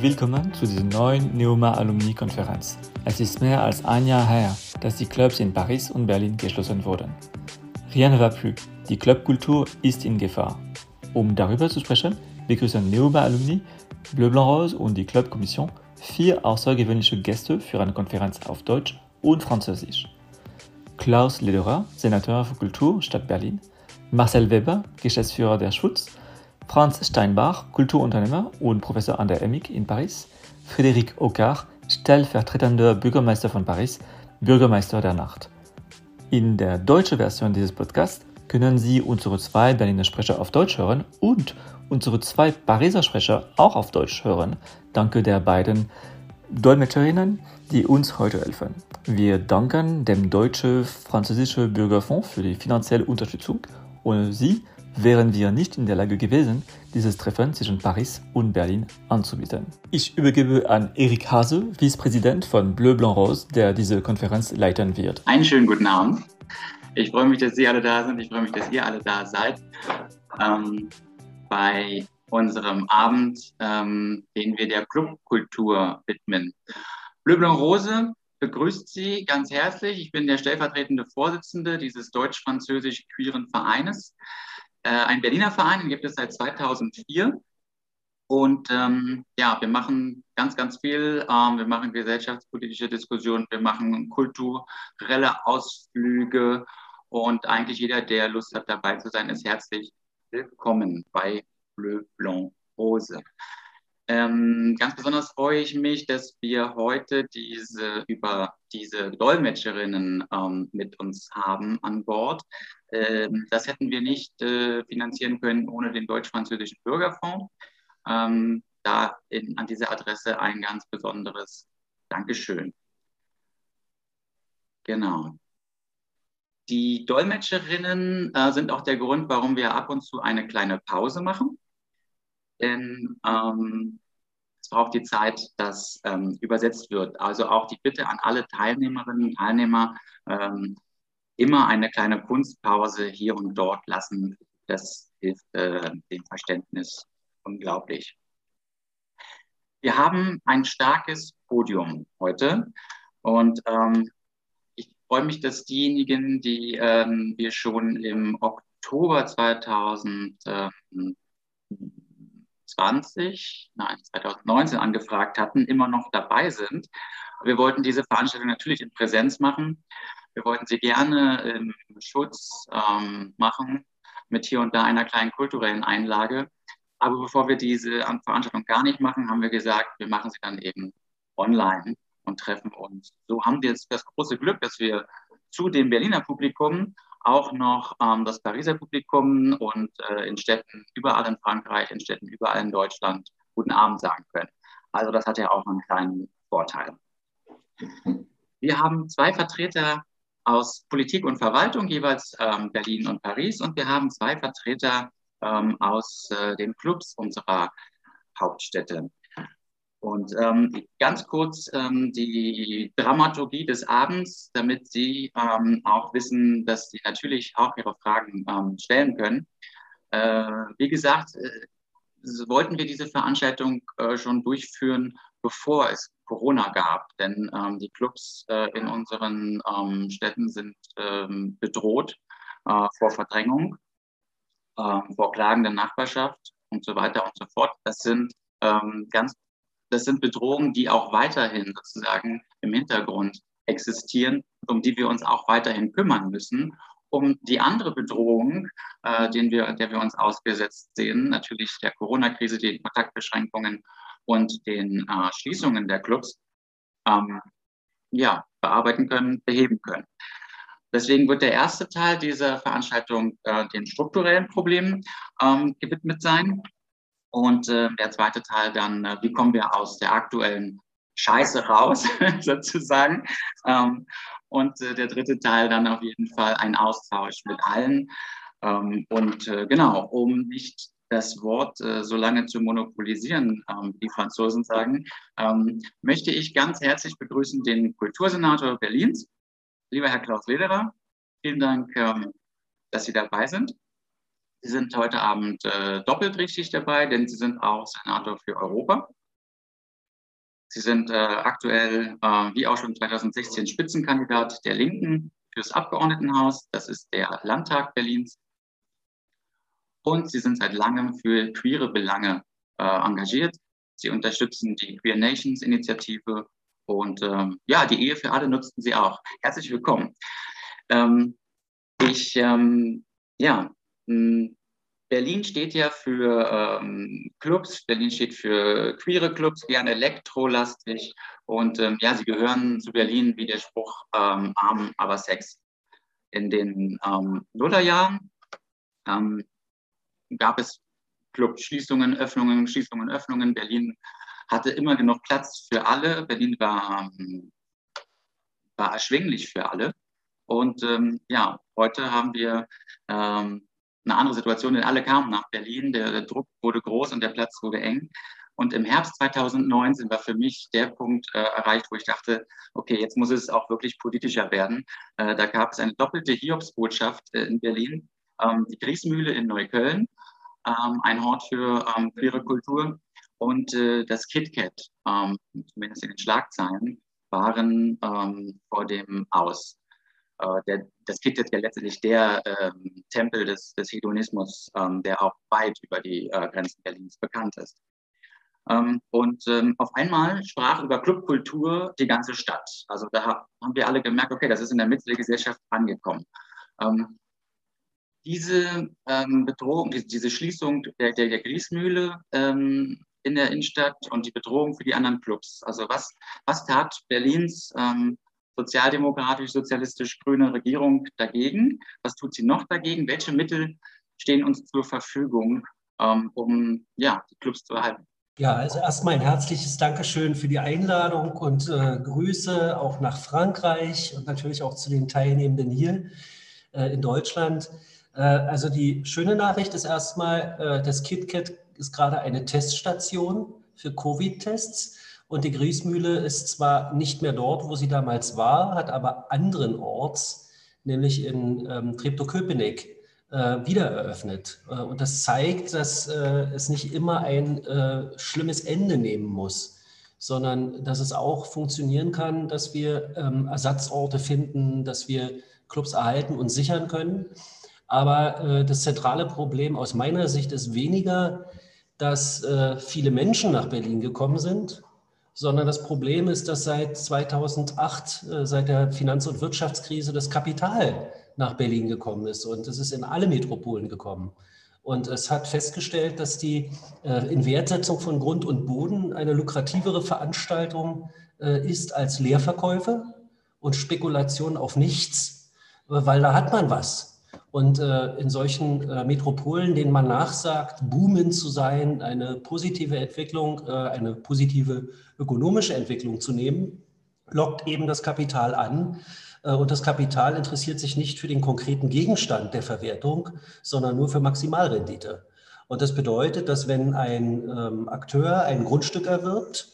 Willkommen zu dieser neuen Neuma Alumni Konferenz. Es ist mehr als ein Jahr her, dass die Clubs in Paris und Berlin geschlossen wurden. Rien ne va plus. Die Clubkultur ist in Gefahr. Um darüber zu sprechen, begrüßen Neuma Alumni, Bleu Blanc Rose und die Clubkommission vier außergewöhnliche Gäste für eine Konferenz auf Deutsch und Französisch. Klaus Lederer, Senator für Kultur, Stadt Berlin, Marcel Weber, Geschäftsführer der Schutz, Franz Steinbach, Kulturunternehmer und Professor an der EMIC in Paris, Frédéric Ocar, stellvertretender Bürgermeister von Paris, Bürgermeister der Nacht. In der deutschen Version dieses Podcasts können Sie unsere zwei Berliner Sprecher auf Deutsch hören und unsere zwei Pariser Sprecher auch auf Deutsch hören. Danke der beiden Dolmetscherinnen, die uns heute helfen. Wir danken dem Deutsche-Französische Bürgerfonds für die finanzielle Unterstützung. Ohne sie wären wir nicht in der Lage gewesen, dieses Treffen zwischen Paris und Berlin anzubieten. Ich übergebe an Erik Hase, Vizepräsident von Bleu Blanc Rose, der diese Konferenz leiten wird. Einen schönen guten Abend. Ich freue mich, dass Sie alle da sind. Ich freue mich, dass ihr alle da seid. Ähm, bei unserem Abend, ähm, den wir der Clubkultur widmen. Bleu Blanc Rose begrüßt Sie ganz herzlich. Ich bin der stellvertretende Vorsitzende dieses deutsch-französisch-queeren Vereines. Äh, ein Berliner Verein, den gibt es seit 2004. Und ähm, ja, wir machen ganz, ganz viel. Ähm, wir machen gesellschaftspolitische Diskussionen, wir machen kulturelle Ausflüge und eigentlich jeder, der Lust hat, dabei zu sein, ist herzlich willkommen bei Bleu Blanc Rose. Ähm, ganz besonders freue ich mich, dass wir heute diese über diese Dolmetscherinnen ähm, mit uns haben an Bord. Ähm, das hätten wir nicht äh, finanzieren können ohne den deutsch-französischen Bürgerfonds. Ähm, da in, an dieser Adresse ein ganz besonderes Dankeschön. Genau. Die Dolmetscherinnen äh, sind auch der Grund, warum wir ab und zu eine kleine Pause machen denn ähm, es braucht die Zeit, dass ähm, übersetzt wird. Also auch die Bitte an alle Teilnehmerinnen und Teilnehmer, ähm, immer eine kleine Kunstpause hier und dort lassen. Das hilft äh, dem Verständnis unglaublich. Wir haben ein starkes Podium heute und ähm, ich freue mich, dass diejenigen, die ähm, wir schon im Oktober 2000 2020, nein, 2019 angefragt hatten, immer noch dabei sind. Wir wollten diese Veranstaltung natürlich in Präsenz machen. Wir wollten sie gerne im Schutz ähm, machen, mit hier und da einer kleinen kulturellen Einlage. Aber bevor wir diese Veranstaltung gar nicht machen, haben wir gesagt, wir machen sie dann eben online und treffen uns. So haben wir jetzt das große Glück, dass wir zu dem Berliner Publikum auch noch ähm, das Pariser Publikum und äh, in Städten überall in Frankreich, in Städten überall in Deutschland guten Abend sagen können. Also das hat ja auch einen kleinen Vorteil. Wir haben zwei Vertreter aus Politik und Verwaltung, jeweils ähm, Berlin und Paris, und wir haben zwei Vertreter ähm, aus äh, den Clubs unserer Hauptstädte. Und ähm, ganz kurz ähm, die Dramaturgie des Abends, damit Sie ähm, auch wissen, dass Sie natürlich auch Ihre Fragen ähm, stellen können. Äh, wie gesagt, äh, wollten wir diese Veranstaltung äh, schon durchführen, bevor es Corona gab. Denn ähm, die Clubs äh, in unseren ähm, Städten sind bedroht äh, vor Verdrängung, vor Klagen der Nachbarschaft und so weiter und so fort. Das sind ganz das sind Bedrohungen, die auch weiterhin sozusagen im Hintergrund existieren, um die wir uns auch weiterhin kümmern müssen. Um die andere Bedrohung, äh, den wir, der wir uns ausgesetzt sehen, natürlich der Corona-Krise, die Kontaktbeschränkungen und den äh, Schließungen der Clubs, ähm, ja, bearbeiten können, beheben können. Deswegen wird der erste Teil dieser Veranstaltung äh, den strukturellen Problemen ähm, gewidmet sein. Und äh, der zweite Teil dann, äh, wie kommen wir aus der aktuellen Scheiße raus, sozusagen. Ähm, und äh, der dritte Teil dann auf jeden Fall ein Austausch mit allen. Ähm, und äh, genau, um nicht das Wort äh, so lange zu monopolisieren, ähm, die Franzosen sagen, ähm, möchte ich ganz herzlich begrüßen den Kultursenator Berlins, lieber Herr Klaus Lederer. Vielen Dank, ähm, dass Sie dabei sind. Sie sind heute Abend äh, doppelt richtig dabei, denn Sie sind auch Senator für Europa. Sie sind äh, aktuell, äh, wie auch schon 2016, Spitzenkandidat der Linken fürs Abgeordnetenhaus. Das ist der Landtag Berlins. Und Sie sind seit langem für queere Belange äh, engagiert. Sie unterstützen die Queer Nations Initiative und ähm, ja, die Ehe für alle nutzten Sie auch. Herzlich willkommen. Ähm, ich, ähm, ja, Berlin steht ja für ähm, Clubs, Berlin steht für queere Clubs, gerne elektrolastig. Und ähm, ja, sie gehören zu Berlin wie der Spruch ähm, arm, aber Sex. In den Nullerjahren gab es Clubschließungen, Öffnungen, Schließungen, Öffnungen. Berlin hatte immer genug Platz für alle. Berlin war, war erschwinglich für alle. Und ähm, ja, heute haben wir ähm, eine andere Situation, denn alle kamen nach Berlin, der, der, Druck wurde groß und der Platz wurde eng. Und im Herbst 2019 war für mich der Punkt äh, erreicht, wo ich dachte, okay, jetzt muss es auch wirklich politischer werden. Äh, da gab es eine doppelte Hiobsbotschaft äh, in Berlin, ähm, die Griesmühle in Neukölln, ähm, ein Hort für ähm, queere Kultur und äh, das KitKat, ähm, zumindest in den Schlagzeilen, waren ähm, vor dem Aus. Äh, der, das ist ja letztendlich der ähm, Tempel des, des Hedonismus, ähm, der auch weit über die äh, Grenzen Berlins bekannt ist. Ähm, und ähm, auf einmal sprach über Clubkultur die ganze Stadt. Also da haben wir alle gemerkt, okay, das ist in der Mitte der Gesellschaft angekommen. Ähm, diese ähm, Bedrohung, diese Schließung der, der, der Griesmühle in der Innenstadt und die Bedrohung für die anderen Clubs. Also was, was tat Berlins ähm, sozialdemokratisch-sozialistisch-grüne Regierung dagegen? Was tut sie noch dagegen? Welche Mittel stehen uns zur Verfügung, ähm, um ja, die Clubs zu erhalten? Ja, also erstmal ein herzliches Dankeschön für die Einladung und äh, Grüße auch nach Frankreich und natürlich auch zu den Teilnehmenden hier äh, in Deutschland. Äh, also die schöne Nachricht ist erstmal, äh, das KitKat ist gerade eine Teststation für Covid-Tests. Und die Griesmühle ist zwar nicht mehr dort, wo sie damals war, hat aber anderen Orts, nämlich in ähm, Treptow-Köpenick, äh, wieder eröffnet. Äh, und das zeigt, dass äh, es nicht immer ein äh, schlimmes Ende nehmen muss, sondern dass es auch funktionieren kann, dass wir ähm, Ersatzorte finden, dass wir Clubs erhalten und sichern können. Aber äh, das zentrale Problem aus meiner Sicht ist weniger, dass äh, viele Menschen nach Berlin gekommen sind, sondern das Problem ist, dass seit 2008, äh, seit der Finanz- und Wirtschaftskrise, das Kapital nach Berlin gekommen ist und es ist in alle Metropolen gekommen. Und es hat festgestellt, dass die äh, Inwertsetzung von Grund und Boden eine lukrativere Veranstaltung äh, ist als Leerverkäufe und Spekulation auf nichts, weil da hat man was. Und äh, in solchen äh, Metropolen, denen man nachsagt, boomen zu sein, eine positive Entwicklung, äh, eine positive ökonomische Entwicklung zu nehmen, lockt eben das Kapital an. Äh, und das Kapital interessiert sich nicht für den konkreten Gegenstand der Verwertung, sondern nur für Maximalrendite. Und das bedeutet, dass wenn ein ähm, Akteur ein Grundstück erwirbt,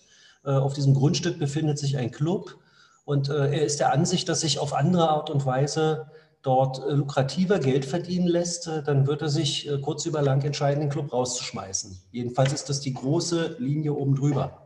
äh, auf diesem Grundstück befindet sich ein Club und äh, er ist der Ansicht, dass sich auf andere Art und Weise dort äh, lukrativer Geld verdienen lässt, äh, dann wird er sich äh, kurz über lang entscheiden, den Club rauszuschmeißen. Jedenfalls ist das die große Linie oben drüber.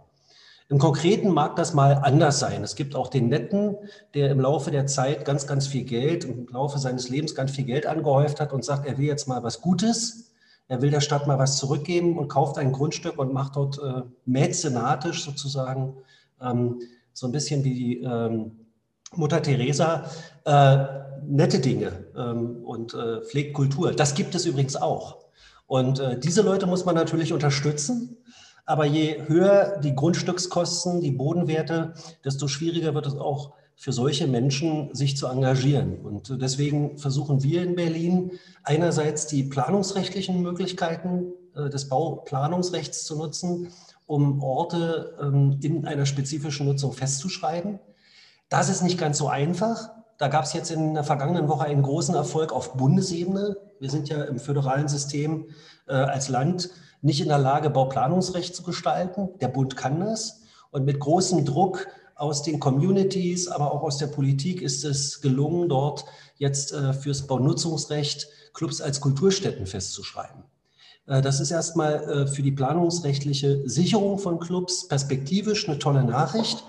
Im Konkreten mag das mal anders sein. Es gibt auch den Netten, der im Laufe der Zeit ganz, ganz viel Geld, im Laufe seines Lebens ganz viel Geld angehäuft hat und sagt, er will jetzt mal was Gutes. Er will der Stadt mal was zurückgeben und kauft ein Grundstück und macht dort äh, mäzenatisch sozusagen ähm, so ein bisschen wie die ähm, Mutter Teresa äh, nette Dinge ähm, und äh, pflegt Kultur. Das gibt es übrigens auch. Und äh, diese Leute muss man natürlich unterstützen. Aber je höher die Grundstückskosten, die Bodenwerte, desto schwieriger wird es auch für solche Menschen, sich zu engagieren. Und deswegen versuchen wir in Berlin einerseits die planungsrechtlichen Möglichkeiten äh, des Bauplanungsrechts zu nutzen, um Orte ähm, in einer spezifischen Nutzung festzuschreiben. Das ist nicht ganz so einfach. Da gab es jetzt in der vergangenen Woche einen großen Erfolg auf Bundesebene. Wir sind ja im föderalen System äh, als Land nicht in der Lage, Bauplanungsrecht zu gestalten. Der Bund kann das. Und mit großem Druck aus den Communities, aber auch aus der Politik ist es gelungen, dort jetzt äh, fürs Baunutzungsrecht Clubs als Kulturstätten festzuschreiben. Äh, das ist erstmal äh, für die planungsrechtliche Sicherung von Clubs perspektivisch eine tolle Nachricht.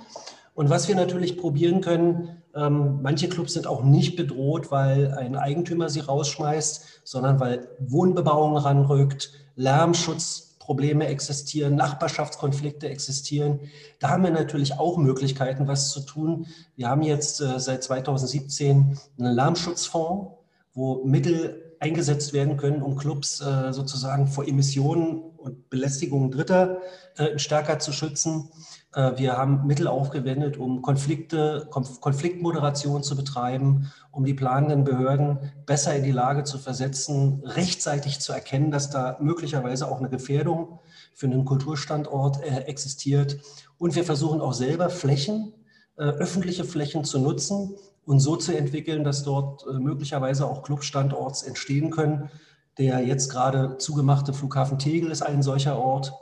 Und was wir natürlich probieren können, ähm, manche Clubs sind auch nicht bedroht, weil ein Eigentümer sie rausschmeißt, sondern weil Wohnbebauung ranrückt, Lärmschutzprobleme existieren, Nachbarschaftskonflikte existieren. Da haben wir natürlich auch Möglichkeiten, was zu tun. Wir haben jetzt äh, seit 2017 einen Lärmschutzfonds, wo Mittel eingesetzt werden können, um Clubs äh, sozusagen vor Emissionen und Belästigungen Dritter äh, stärker zu schützen. Äh, wir haben Mittel aufgewendet, um Konflikte, Konfliktmoderation zu betreiben, um die planenden Behörden besser in die Lage zu versetzen, rechtzeitig zu erkennen, dass da möglicherweise auch eine Gefährdung für einen Kulturstandort äh, existiert. Und wir versuchen auch selber Flächen, äh, öffentliche Flächen zu nutzen und so zu entwickeln, dass dort möglicherweise auch Clubstandorts entstehen können. Der jetzt gerade zugemachte Flughafen Tegel ist ein solcher Ort.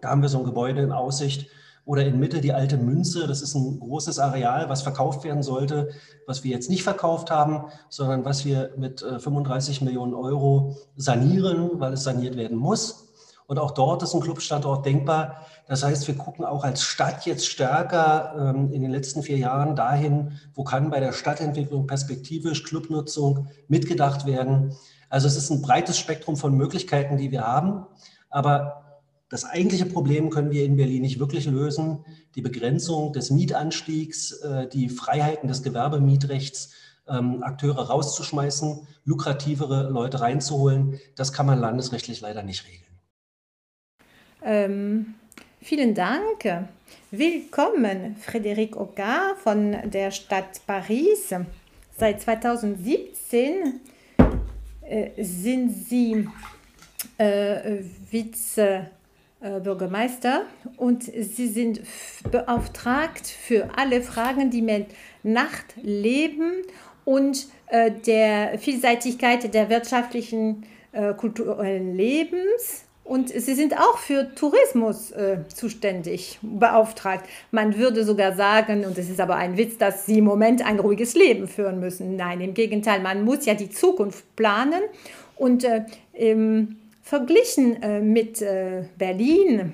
Da haben wir so ein Gebäude in Aussicht, oder in Mitte die alte Münze. Das ist ein großes Areal, was verkauft werden sollte, was wir jetzt nicht verkauft haben, sondern was wir mit 35 äh, Millionen Euro sanieren, weil es saniert werden muss. Und auch dort ist ein Clubstandort denkbar. Das heißt, wir gucken auch als Stadt jetzt stärker ähm, in den letzten vier Jahren dahin, wo kann bei der Stadtentwicklung perspektivisch Clubnutzung mitgedacht werden. Also es ist ein breites Spektrum von Möglichkeiten, die wir haben. Aber das eigentliche Problem können wir in Berlin nicht wirklich lösen. Die Begrenzung des Mietanstiegs, äh, die Freiheiten des Gewerbemietrechts, ähm, Akteure rauszuschmeißen, lukrativere Leute reinzuholen, das kann man landesrechtlich leider nicht regeln. Ähm, vielen Dank. Willkommen, Frédéric Ogar von der Stadt Paris. Seit 2017 äh, sind Sie äh, Vize Bürgermeister und sie sind beauftragt für alle Fragen, die mit Nachtleben und äh, der Vielseitigkeit der wirtschaftlichen, äh, kulturellen Lebens und sie sind auch für Tourismus äh, zuständig, beauftragt. Man würde sogar sagen, und es ist aber ein Witz, dass sie im Moment ein ruhiges Leben führen müssen. Nein, im Gegenteil, man muss ja die Zukunft planen und äh, im Verglichen äh, mit äh, Berlin,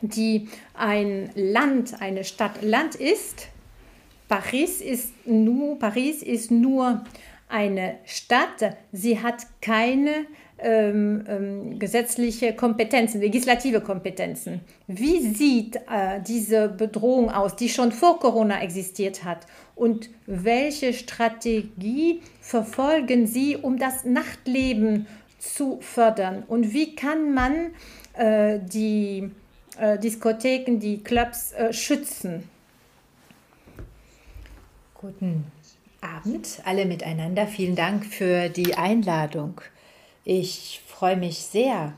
die ein Land, eine Stadt Land ist, Paris ist nur, Paris ist nur eine Stadt, sie hat keine ähm, ähm, gesetzliche Kompetenzen, legislative Kompetenzen. Wie sieht äh, diese Bedrohung aus, die schon vor Corona existiert hat? Und welche Strategie verfolgen Sie, um das Nachtleben zu fördern? Und wie kann man äh, die äh, Diskotheken, die Clubs äh, schützen? Guten Abend, alle miteinander. Vielen Dank für die Einladung. Ich freue mich sehr,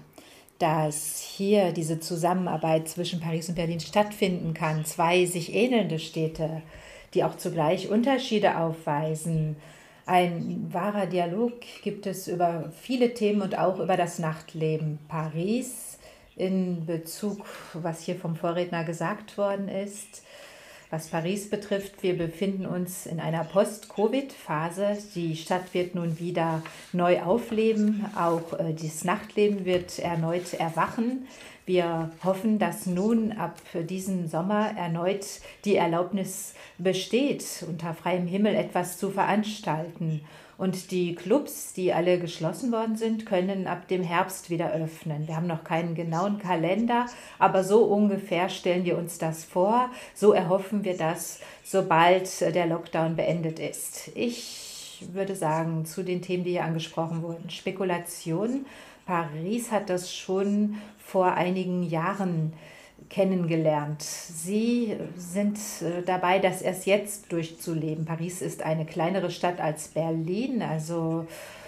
dass hier diese Zusammenarbeit zwischen Paris und Berlin stattfinden kann. Zwei sich ähnelnde Städte, die auch zugleich Unterschiede aufweisen ein wahrer Dialog gibt es über viele Themen und auch über das Nachtleben. Paris in Bezug, was hier vom Vorredner gesagt worden ist. Was Paris betrifft, wir befinden uns in einer Post-Covid-Phase. Die Stadt wird nun wieder neu aufleben. Auch äh, das Nachtleben wird erneut erwachen. Wir hoffen, dass nun ab diesem Sommer erneut die Erlaubnis besteht, unter freiem Himmel etwas zu veranstalten. Und die Clubs, die alle geschlossen worden sind, können ab dem Herbst wieder öffnen. Wir haben noch keinen genauen Kalender, aber so ungefähr stellen wir uns das vor. So erhoffen wir das, sobald der Lockdown beendet ist. Ich würde sagen, zu den Themen, die hier angesprochen wurden. Spekulation. Paris hat das schon vor einigen Jahren kennengelernt. Sie sind äh, dabei, das erst jetzt durchzuleben. Paris ist eine kleinere Stadt als Berlin, also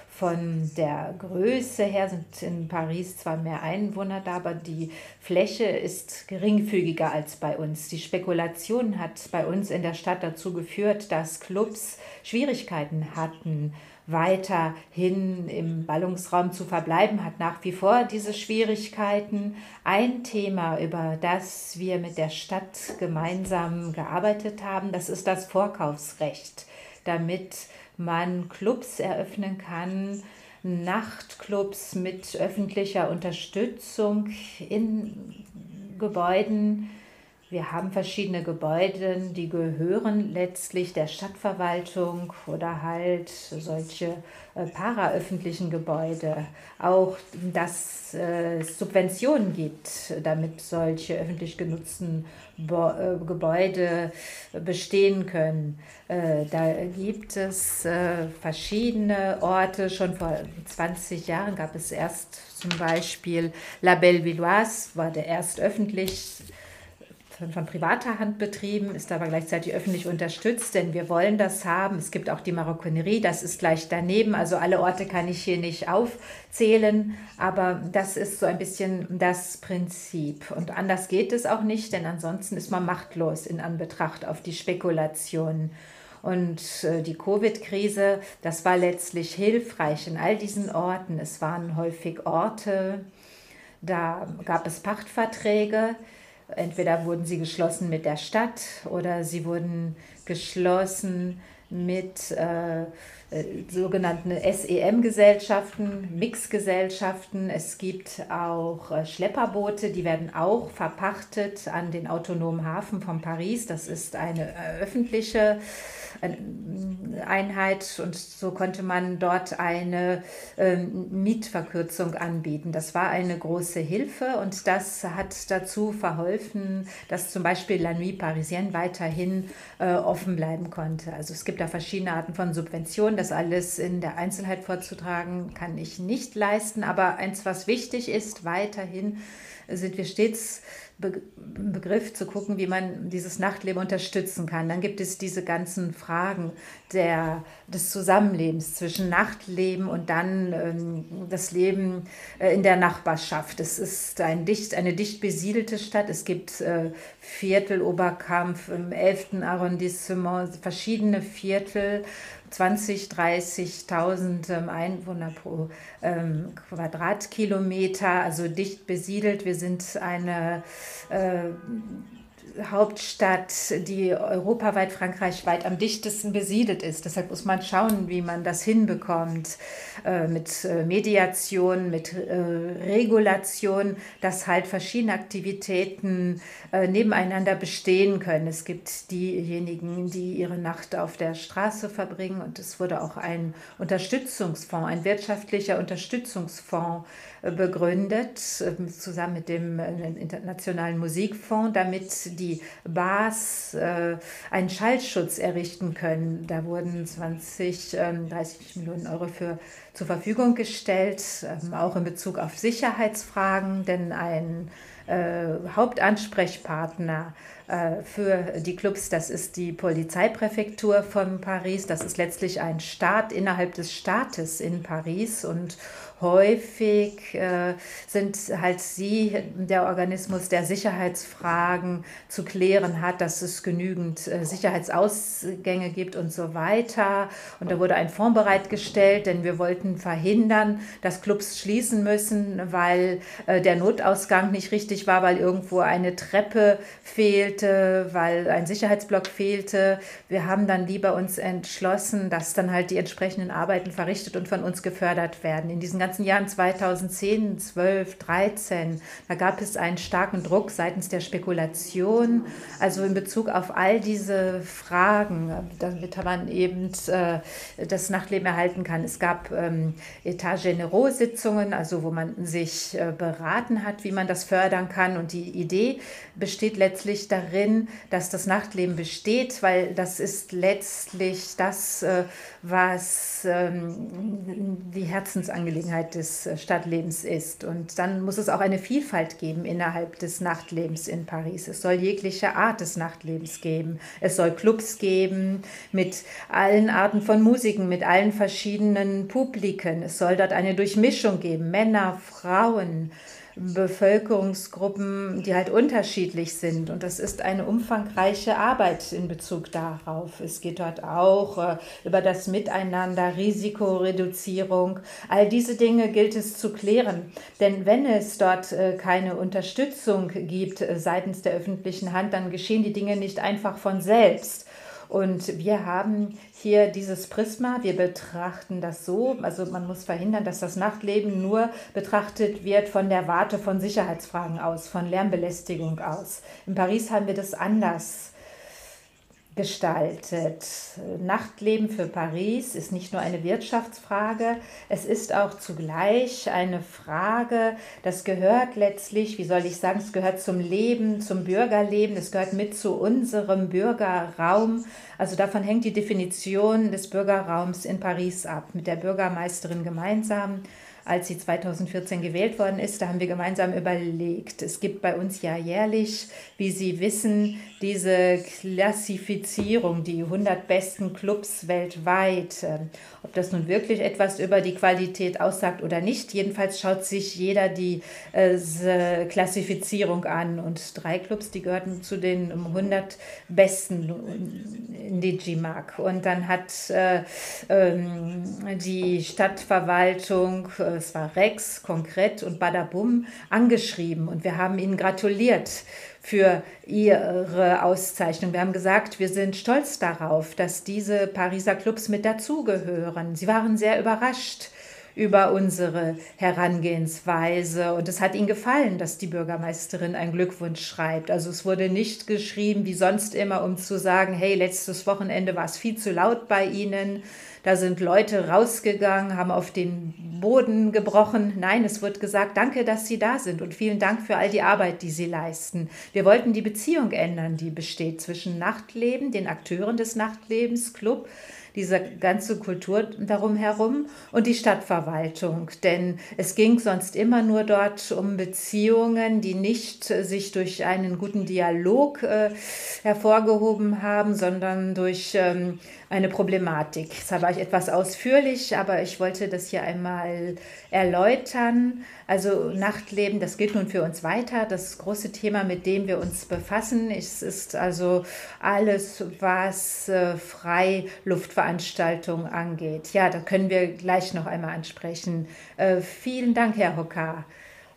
von der Größe her sind in Paris zwar mehr Einwohner da, aber die Fläche ist geringfügiger als bei uns. Die Spekulation hat bei uns in der Stadt dazu geführt, dass Clubs Schwierigkeiten hatten, weiterhin im Ballungsraum zu verbleiben, hat nach wie vor diese Schwierigkeiten. Ein Thema, über das wir mit der Stadt gemeinsam gearbeitet haben, das ist das Vorkaufsrecht, damit man Clubs eröffnen kann, Nachtclubs mit öffentlicher Unterstützung in Gebäuden, wir haben verschiedene Gebäude, die gehören letztlich der Stadtverwaltung oder halt solche äh, paraöffentlichen Gebäude. Auch, dass äh, es Subventionen gibt, damit solche öffentlich genutzten Bo äh, Gebäude bestehen können. Äh, da gibt es äh, verschiedene Orte. Schon vor 20 Jahren gab es erst zum Beispiel La Belle Villoise, war der erst öffentlich von privater Hand betrieben, ist aber gleichzeitig öffentlich unterstützt, denn wir wollen das haben. Es gibt auch die Marokkanerie, das ist gleich daneben. Also alle Orte kann ich hier nicht aufzählen, aber das ist so ein bisschen das Prinzip. Und anders geht es auch nicht, denn ansonsten ist man machtlos in Anbetracht auf die Spekulationen. Und äh, die Covid-Krise, das war letztlich hilfreich in all diesen Orten. Es waren häufig Orte, da gab es Pachtverträge, Entweder wurden sie geschlossen mit der Stadt oder sie wurden geschlossen mit äh, äh sogenannten SEM-Gesellschaften, Mixgesellschaften. Es gibt auch äh, Schlepperboote, die werden auch verpachtet an den autonomen Hafen von Paris. Das ist eine äh, öffentliche Einheit und so konnte man dort eine ähm, Mietverkürzung anbieten. Das war eine große Hilfe und das hat dazu verholfen, dass zum Beispiel La Nuit Parisienne weiterhin äh, offen bleiben konnte. Also es gibt da verschiedene Arten von Subventionen. Das alles in der Einzelheit vorzutragen kann ich nicht leisten, aber eins, was wichtig ist, weiterhin sind wir stets Begriff zu gucken, wie man dieses Nachtleben unterstützen kann. Dann gibt es diese ganzen Fragen der, des Zusammenlebens zwischen Nachtleben und dann ähm, das Leben äh, in der Nachbarschaft. Es ist ein dicht, eine dicht besiedelte Stadt. Es gibt äh, Viertel, Oberkampf im 11. Arrondissement, verschiedene Viertel 20, 30.000 ähm, Einwohner pro ähm, Quadratkilometer, also dicht besiedelt. Wir sind eine äh, Hauptstadt, die europaweit, frankreichweit am dichtesten besiedelt ist. Deshalb muss man schauen, wie man das hinbekommt äh, mit äh, Mediation, mit äh, Regulation, dass halt verschiedene Aktivitäten nebeneinander bestehen können. Es gibt diejenigen, die ihre Nacht auf der Straße verbringen und es wurde auch ein Unterstützungsfonds, ein wirtschaftlicher Unterstützungsfonds begründet, zusammen mit dem Internationalen Musikfonds, damit die Bars äh, einen Schallschutz errichten können. Da wurden 20, 30 ähm, Millionen Euro für zur Verfügung gestellt, ähm, auch in Bezug auf Sicherheitsfragen, denn ein äh, Hauptansprechpartner für die Clubs, das ist die Polizeipräfektur von Paris. Das ist letztlich ein Staat innerhalb des Staates in Paris und häufig äh, sind halt sie der Organismus, der Sicherheitsfragen zu klären hat, dass es genügend äh, Sicherheitsausgänge gibt und so weiter. Und da wurde ein Fonds bereitgestellt, denn wir wollten verhindern, dass Clubs schließen müssen, weil äh, der Notausgang nicht richtig war, weil irgendwo eine Treppe fehlte, weil ein Sicherheitsblock fehlte. Wir haben dann lieber uns entschlossen, dass dann halt die entsprechenden Arbeiten verrichtet und von uns gefördert werden. In diesen ganzen ganzen Jahren 2010, 12, 13, da gab es einen starken Druck seitens der Spekulation, also in Bezug auf all diese Fragen, damit man eben äh, das Nachtleben erhalten kann. Es gab ähm, Etat Generaux Sitzungen, also wo man sich äh, beraten hat, wie man das fördern kann. Und die Idee besteht letztlich darin, dass das Nachtleben besteht, weil das ist letztlich das, äh, was ähm, die Herzensangelegenheit des äh, Stadtlebens ist. Und dann muss es auch eine Vielfalt geben innerhalb des Nachtlebens in Paris. Es soll jegliche Art des Nachtlebens geben. Es soll Clubs geben mit allen Arten von Musiken, mit allen verschiedenen Publiken. Es soll dort eine Durchmischung geben, Männer, Frauen, Bevölkerungsgruppen, die halt unterschiedlich sind. Und das ist eine umfangreiche Arbeit in Bezug darauf. Es geht dort auch äh, über das Miteinander, Risikoreduzierung. All diese Dinge gilt es zu klären. Denn wenn es dort äh, keine Unterstützung gibt äh, seitens der öffentlichen Hand, dann geschehen die Dinge nicht einfach von selbst. Und wir haben hier dieses Prisma, wir betrachten das so, also man muss verhindern, dass das Nachtleben nur betrachtet wird von der Warte von Sicherheitsfragen aus, von Lärmbelästigung aus. In Paris haben wir das anders gestaltet. Nachtleben für Paris ist nicht nur eine Wirtschaftsfrage, es ist auch zugleich eine Frage, das gehört letztlich, wie soll ich sagen, es gehört zum Leben, zum Bürgerleben, es gehört mit zu unserem Bürgerraum. Also davon hängt die Definition des Bürgerraums in Paris ab, mit der Bürgermeisterin gemeinsam als sie 2014 gewählt worden ist, da haben wir gemeinsam überlegt. Es gibt bei uns ja jährlich, wie Sie wissen, diese Klassifizierung, die 100 besten Clubs weltweit. Ähm, ob das nun wirklich etwas über die Qualität aussagt oder nicht, jedenfalls schaut sich jeder die äh, Klassifizierung an. Und drei Clubs, die gehörten zu den 100 besten in Digimark. Und dann hat äh, ähm, die Stadtverwaltung, äh, es war Rex, Konkret und Badabum, angeschrieben. Und wir haben ihnen gratuliert für ihre Auszeichnung. Wir haben gesagt, wir sind stolz darauf, dass diese Pariser Clubs mit dazugehören. Sie waren sehr überrascht über unsere Herangehensweise. Und es hat ihnen gefallen, dass die Bürgermeisterin einen Glückwunsch schreibt. Also es wurde nicht geschrieben wie sonst immer, um zu sagen, hey, letztes Wochenende war es viel zu laut bei Ihnen. Da sind Leute rausgegangen, haben auf den Boden gebrochen. Nein, es wird gesagt, danke, dass Sie da sind und vielen Dank für all die Arbeit, die Sie leisten. Wir wollten die Beziehung ändern, die besteht zwischen Nachtleben, den Akteuren des Nachtlebens, Club, diese ganze Kultur darum herum und die Stadtverwaltung. Denn es ging sonst immer nur dort um Beziehungen, die nicht sich durch einen guten Dialog äh, hervorgehoben haben, sondern durch ähm, eine Problematik. Zwar war ich etwas ausführlich, aber ich wollte das hier einmal erläutern. Also Nachtleben, das gilt nun für uns weiter. Das große Thema, mit dem wir uns befassen, ist, ist also alles, was äh, Freiluftveranstaltungen angeht. Ja, da können wir gleich noch einmal ansprechen. Äh, vielen Dank, Herr Hocker.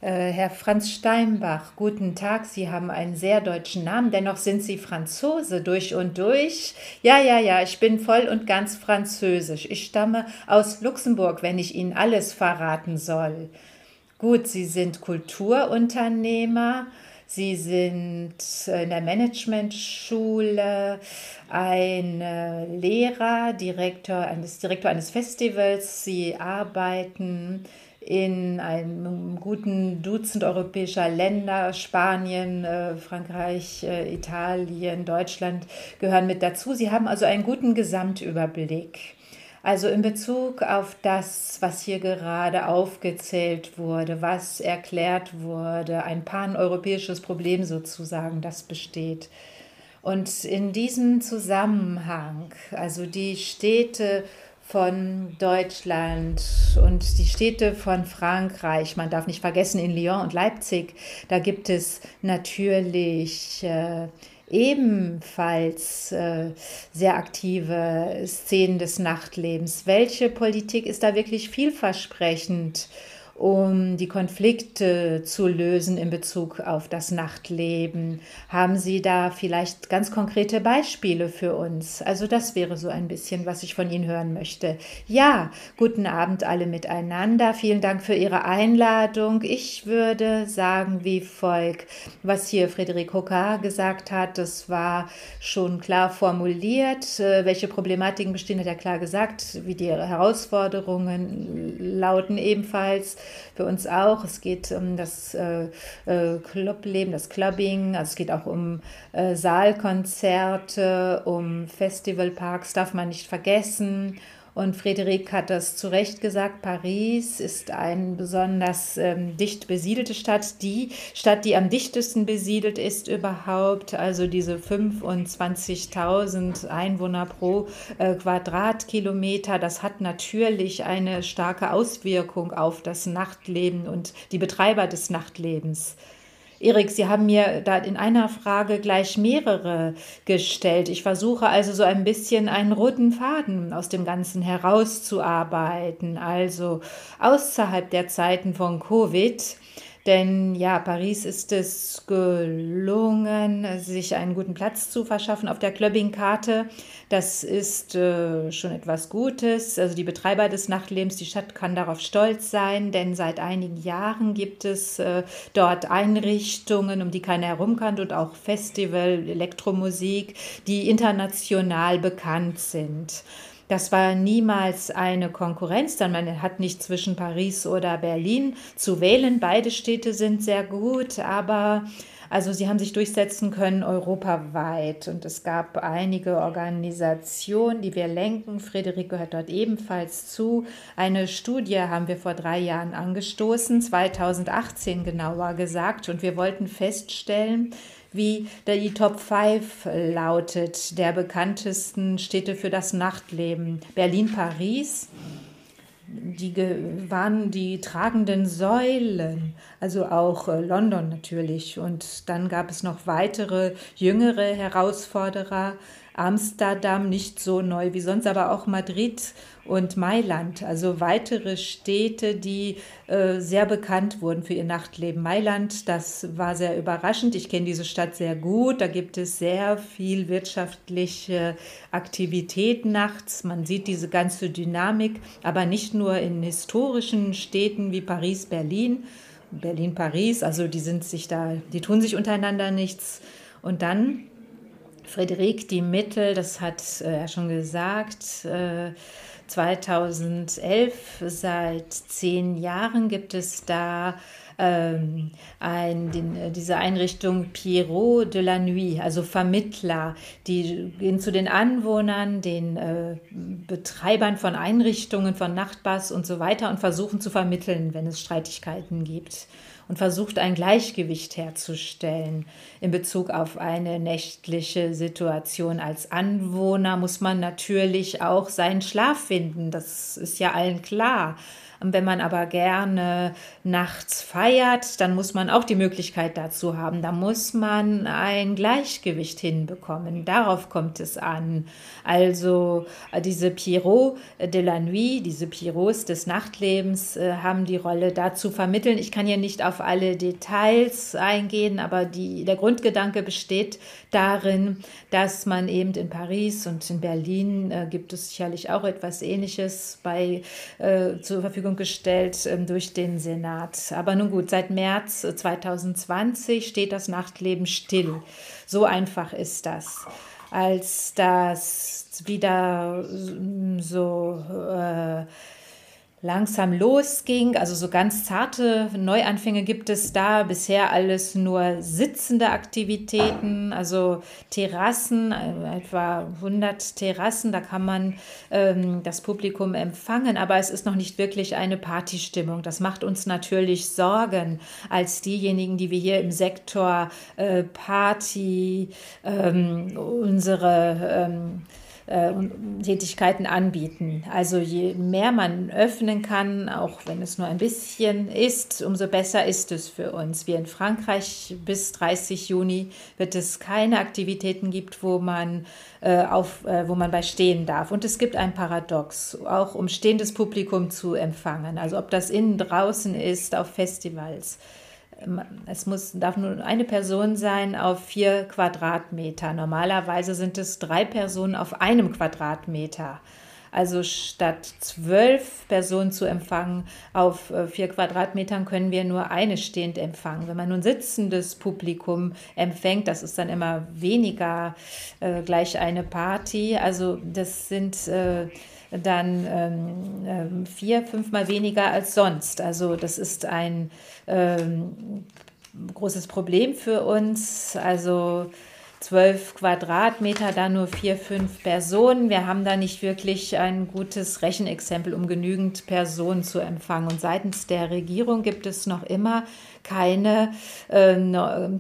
Äh, Herr Franz Steinbach, guten Tag. Sie haben einen sehr deutschen Namen, dennoch sind Sie Franzose durch und durch. Ja, ja, ja, ich bin voll und ganz französisch. Ich stamme aus Luxemburg, wenn ich Ihnen alles verraten soll. Gut, Sie sind Kulturunternehmer. Sie sind in der Managementschule ein Lehrer, Direktor eines, Direktor eines Festivals. Sie arbeiten in einem guten Dutzend europäischer Länder, Spanien, äh, Frankreich, äh, Italien, Deutschland gehören mit dazu. Sie haben also einen guten Gesamtüberblick. Also in Bezug auf das, was hier gerade aufgezählt wurde, was erklärt wurde, ein paneuropäisches Problem sozusagen, das besteht. Und in diesem Zusammenhang, also die Städte von Deutschland und die Städte von Frankreich. Man darf nicht vergessen, in Lyon und Leipzig, da gibt es natürlich äh, ebenfalls äh, sehr aktive Szenen des Nachtlebens. Welche Politik ist da wirklich vielversprechend? Um die Konflikte zu lösen in Bezug auf das Nachtleben? Haben Sie da vielleicht ganz konkrete Beispiele für uns? Also das wäre so ein bisschen, was ich von Ihnen hören möchte. Ja, guten Abend alle miteinander. Vielen Dank für Ihre Einladung. Ich würde sagen wie folgt, was hier Frederik Hokar gesagt hat, das war schon klar formuliert. Äh, welche Problematiken bestehen, hat er klar gesagt. Wie die Herausforderungen lauten ebenfalls für uns auch. Es geht um das äh, äh, Clubleben, das Clubbing, also es geht auch um äh, Saalkonzerte, um Festivalparks, darf man nicht vergessen Und Frederik hat das zu Recht gesagt, Paris ist eine besonders ähm, dicht besiedelte Stadt, die Stadt, die am dichtesten besiedelt ist überhaupt, also diese 25.000 Einwohner pro äh, Quadratkilometer, das hat natürlich eine starke Auswirkung auf das Nachtleben und die Betreiber des Nachtlebens. Erik, Sie haben mir da in einer Frage gleich mehrere gestellt. Ich versuche also so ein bisschen einen roten Faden aus dem Ganzen herauszuarbeiten. Also außerhalb der Zeiten von Covid denn ja, Paris ist es gelungen, sich einen guten Platz zu verschaffen auf der Clubbing-Karte. Das ist äh, schon etwas Gutes. Also die Betreiber des Nachtlebens, die Stadt kann darauf stolz sein, denn seit einigen Jahren gibt es äh, dort Einrichtungen, um die keiner herum kann und auch Festival, Elektromusik, die international bekannt sind. Das war niemals eine Konkurrenz, denn man hat nicht zwischen Paris oder Berlin zu wählen. Beide Städte sind sehr gut, aber also sie haben sich durchsetzen können europaweit und es gab einige Organisationen, die wir lenken. Frederik gehört dort ebenfalls zu. Eine Studie haben wir vor drei Jahren angestoßen, 2018 genauer gesagt, und wir wollten feststellen, wie die Top 5 lautet, der bekanntesten Städte für das Nachtleben. Berlin, Paris, die waren die tragenden Säulen, also auch äh, London natürlich. Und dann gab es noch weitere jüngere Herausforderer, Amsterdam nicht so neu wie sonst, aber auch Madrid und Mailand, also weitere Städte, die äh, sehr bekannt wurden für ihr Nachtleben. Mailand, das war sehr überraschend. Ich kenne diese Stadt sehr gut. Da gibt es sehr viel wirtschaftliche Aktivität nachts. Man sieht diese ganze Dynamik, aber nicht nur in historischen Städten wie Paris, Berlin, Berlin, Paris. Also die sind sich da, die tun sich untereinander nichts. Und dann Frederik, die Mittel, das hat er äh, schon gesagt, äh, 2011, seit zehn Jahren gibt es da ähm, ein, den, äh, diese Einrichtung Pierrot de la Nuit, also Vermittler, die gehen zu den Anwohnern, den äh, Betreibern von Einrichtungen, von Nachtbars und so weiter und versuchen zu vermitteln, wenn es Streitigkeiten gibt und versucht ein Gleichgewicht herzustellen. In Bezug auf eine nächtliche Situation als Anwohner muss man natürlich auch seinen Schlaf finden, das ist ja allen klar. Wenn man aber gerne nachts feiert, dann muss man auch die Möglichkeit dazu haben. Da muss man ein Gleichgewicht hinbekommen. Darauf kommt es an. Also äh, diese Pierrot de la Nuit, diese Pierrots des Nachtlebens äh, haben die Rolle dazu vermitteln. Ich kann hier nicht auf alle Details eingehen, aber die, der Grundgedanke besteht darin, dass man eben in Paris und in Berlin äh, gibt es sicherlich auch etwas Ähnliches bei äh, zur Verfügung gestellt äh, durch den Senat. Aber nun gut, seit März 2020 steht das Nachtleben still. So einfach ist das. Als das wieder so äh, langsam losging. Also so ganz zarte Neuanfänge gibt es da. Bisher alles nur sitzende Aktivitäten, also Terrassen, äh, etwa 100 Terrassen. Da kann man ähm, das Publikum empfangen, aber es ist noch nicht wirklich eine Partystimmung. Das macht uns natürlich Sorgen als diejenigen, die wir hier im Sektor äh, Party ähm, unsere ähm, äh, Tätigkeiten anbieten. Also je mehr man öffnen kann, auch wenn es nur ein bisschen ist, umso besser ist es für uns. Wir in Frankreich bis 30 Juni wird es keine Aktivitäten gibt, wo man äh, auf, äh, wo man bei stehen darf. Und es gibt ein Paradox, auch um stehendes Publikum zu empfangen. Also ob das innen draußen ist auf Festivals es muss, darf nur eine Person sein auf vier Quadratmeter. Normalerweise sind es drei Personen auf einem Quadratmeter. Also statt zwölf Personen zu empfangen auf äh, vier Quadratmetern können wir nur eine stehend empfangen. Wenn man nun sitzendes Publikum empfängt, das ist dann immer weniger äh, gleich eine Party. Also das sind äh, dann ähm, ähm, vier, fünfmal weniger als sonst. Also das ist ein ähm, großes Problem für uns. Also zwölf Quadratmeter, da nur vier, fünf Personen. Wir haben da nicht wirklich ein gutes Rechenexempel, um genügend Personen zu empfangen. Und seitens der Regierung gibt es noch immer keine, äh,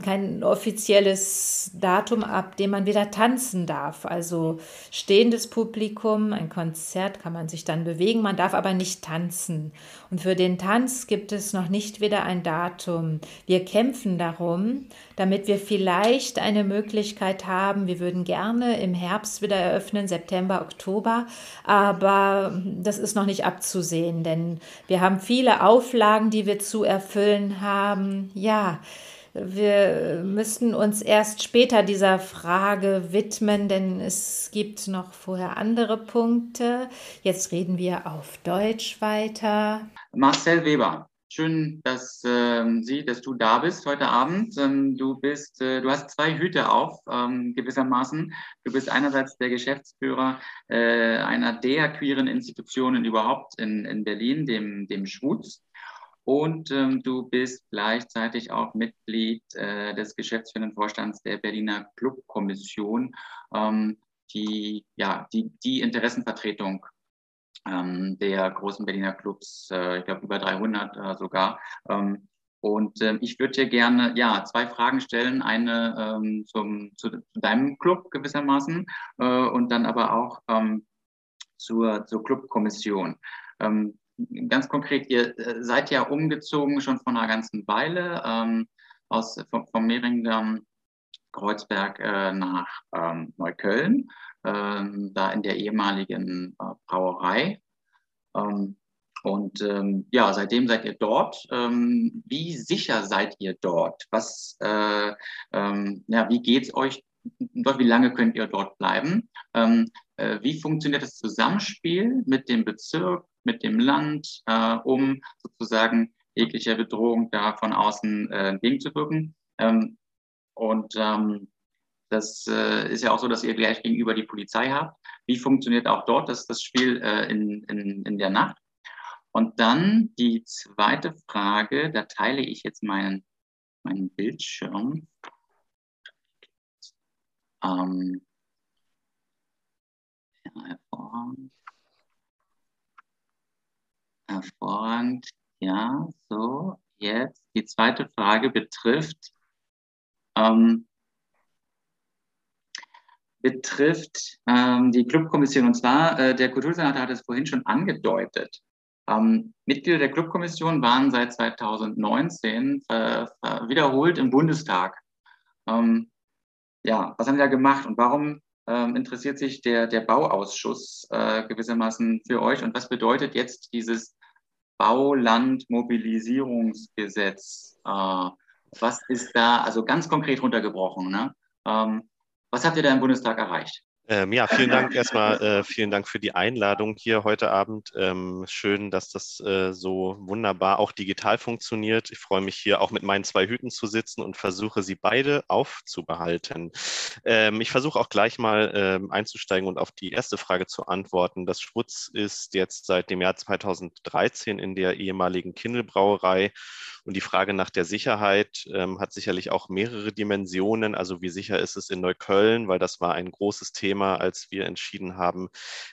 kein offizielles Datum, ab dem man wieder tanzen darf. Also stehendes Publikum, ein Konzert kann man sich dann bewegen, man darf aber nicht tanzen. Und für den Tanz gibt es noch nicht wieder ein Datum. Wir kämpfen darum, damit wir vielleicht eine Möglichkeit haben. Wir würden gerne im Herbst wieder eröffnen, September, Oktober, aber das ist noch nicht abzusehen, denn wir haben viele Auflagen, die wir zu erfüllen haben. Ja, wir müssten uns erst später dieser Frage widmen, denn es gibt noch vorher andere Punkte. Jetzt reden wir auf Deutsch weiter. Marcel Weber, schön, dass ähm, Sie, dass du da bist heute Abend. Ähm, du bist, äh, du hast zwei Hüte auf, ähm, gewissermaßen. Du bist einerseits der Geschäftsführer äh, einer der queeren Institutionen überhaupt in, in Berlin, dem, dem Schwutz. Und ähm, du bist gleichzeitig auch Mitglied äh, des geschäftsführenden Vorstands der Berliner Clubkommission, ähm, die ja die, die Interessenvertretung ähm, der großen Berliner Clubs, äh, ich glaube über 300 äh, sogar. Ähm, und ähm, ich würde dir gerne ja zwei Fragen stellen, eine ähm, zum, zu, deinem Club gewissermaßen äh, und dann aber auch zur, zur Clubkommission. Ähm, ganz konkret, ihr äh, seid ja umgezogen schon vor einer ganzen Weile ähm, aus, vom, vom Mehringen Kreuzberg äh, nach ähm, Neukölln, ähm, da in der ehemaligen äh, Brauerei. Ähm, und ähm, ja, seitdem seid ihr dort. Ähm, wie sicher seid ihr dort? Was, äh, ja, wie geht's euch dort? Wie lange könnt ihr dort bleiben? Ähm, äh, wie funktioniert das Zusammenspiel mit dem Bezirk, mit dem Land, äh, um sozusagen jeglicher Bedrohung da von außen äh, entgegenzuwirken? Ähm, und ähm, das äh, ist ja auch so, dass ihr gleich gegenüber die Polizei habt. Wie funktioniert auch dort das, das Spiel äh, in, in, in der Nacht? Und dann die zweite Frage, da teile ich jetzt meinen, meinen Bildschirm. Ähm, ja, hervorragend. Hervorragend. Ja, so, jetzt. Die zweite Frage betrifft ähm, betrifft ähm, die Clubkommission. Und zwar, äh, der Kultursenator hat es vorhin schon angedeutet. Ähm, Mitglieder der Clubkommission waren seit 2019 äh, wiederholt im Bundestag. Ähm, ja, was haben die da gemacht und warum ähm, interessiert sich der, der Bauausschuss äh, gewissermaßen für euch und was bedeutet jetzt dieses Baulandmobilisierungsgesetz? Äh, was ist da, also ganz konkret runtergebrochen, ne? Ähm, was habt ihr da im Bundestag erreicht? Ähm, ja, vielen Dank erstmal, äh, vielen Dank für die Einladung hier heute Abend. Ähm, schön, dass das äh, so wunderbar auch digital funktioniert. Ich freue mich hier auch mit meinen zwei Hüten zu sitzen und versuche sie beide aufzubehalten. Ähm, ich versuche auch gleich mal ähm, einzusteigen und auf die erste Frage zu antworten. Das Schwutz ist jetzt seit dem Jahr 2013 in der ehemaligen Kindelbrauerei und die Frage nach der Sicherheit ähm, hat sicherlich auch mehrere Dimensionen. Also wie sicher ist es in Neukölln, weil das war ein großes Thema als wir entschieden haben,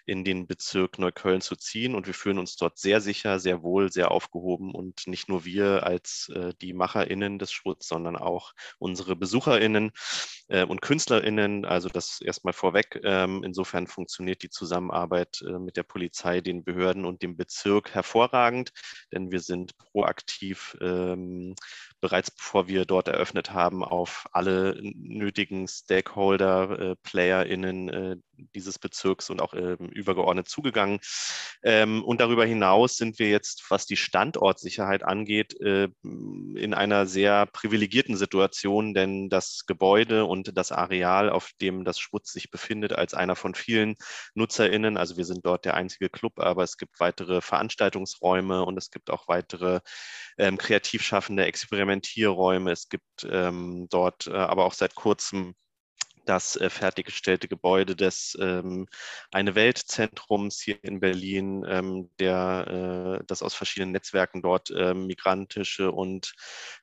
in den Bezirk Neukölln zu ziehen. Und wir fühlen uns dort sehr sicher, sehr wohl, sehr aufgehoben. Und nicht nur wir als äh, die MacherInnen des Schwutz, sondern auch unsere BesucherInnen und KünstlerInnen. Also das erstmal vorweg. Ähm, insofern funktioniert die Zusammenarbeit äh, mit der Polizei, den Behörden und dem Bezirk hervorragend, denn wir sind proaktiv ähm, bereits bevor wir dort eröffnet haben, auf alle nötigen Stakeholder, äh, PlayerInnen äh, dieses Bezirks und auch ähm, übergeordnet zugegangen. Ähm, und darüber hinaus sind wir jetzt, was die Standortsicherheit angeht, äh, in einer sehr privilegierten Situation, denn das Gebäude und das Areal, auf dem das Schwutz sich befindet, als einer von vielen NutzerInnen, also wir sind dort der einzige Club, aber es gibt weitere Veranstaltungsräume und es gibt auch weitere ähm, kreativ schaffende Experimentierräume. Es gibt ähm, dort äh, aber auch seit kurzem das äh, fertiggestellte Gebäude des ähm, Eine Weltzentrums hier in Berlin, ähm, der äh, das aus verschiedenen Netzwerken dort äh, migrantische und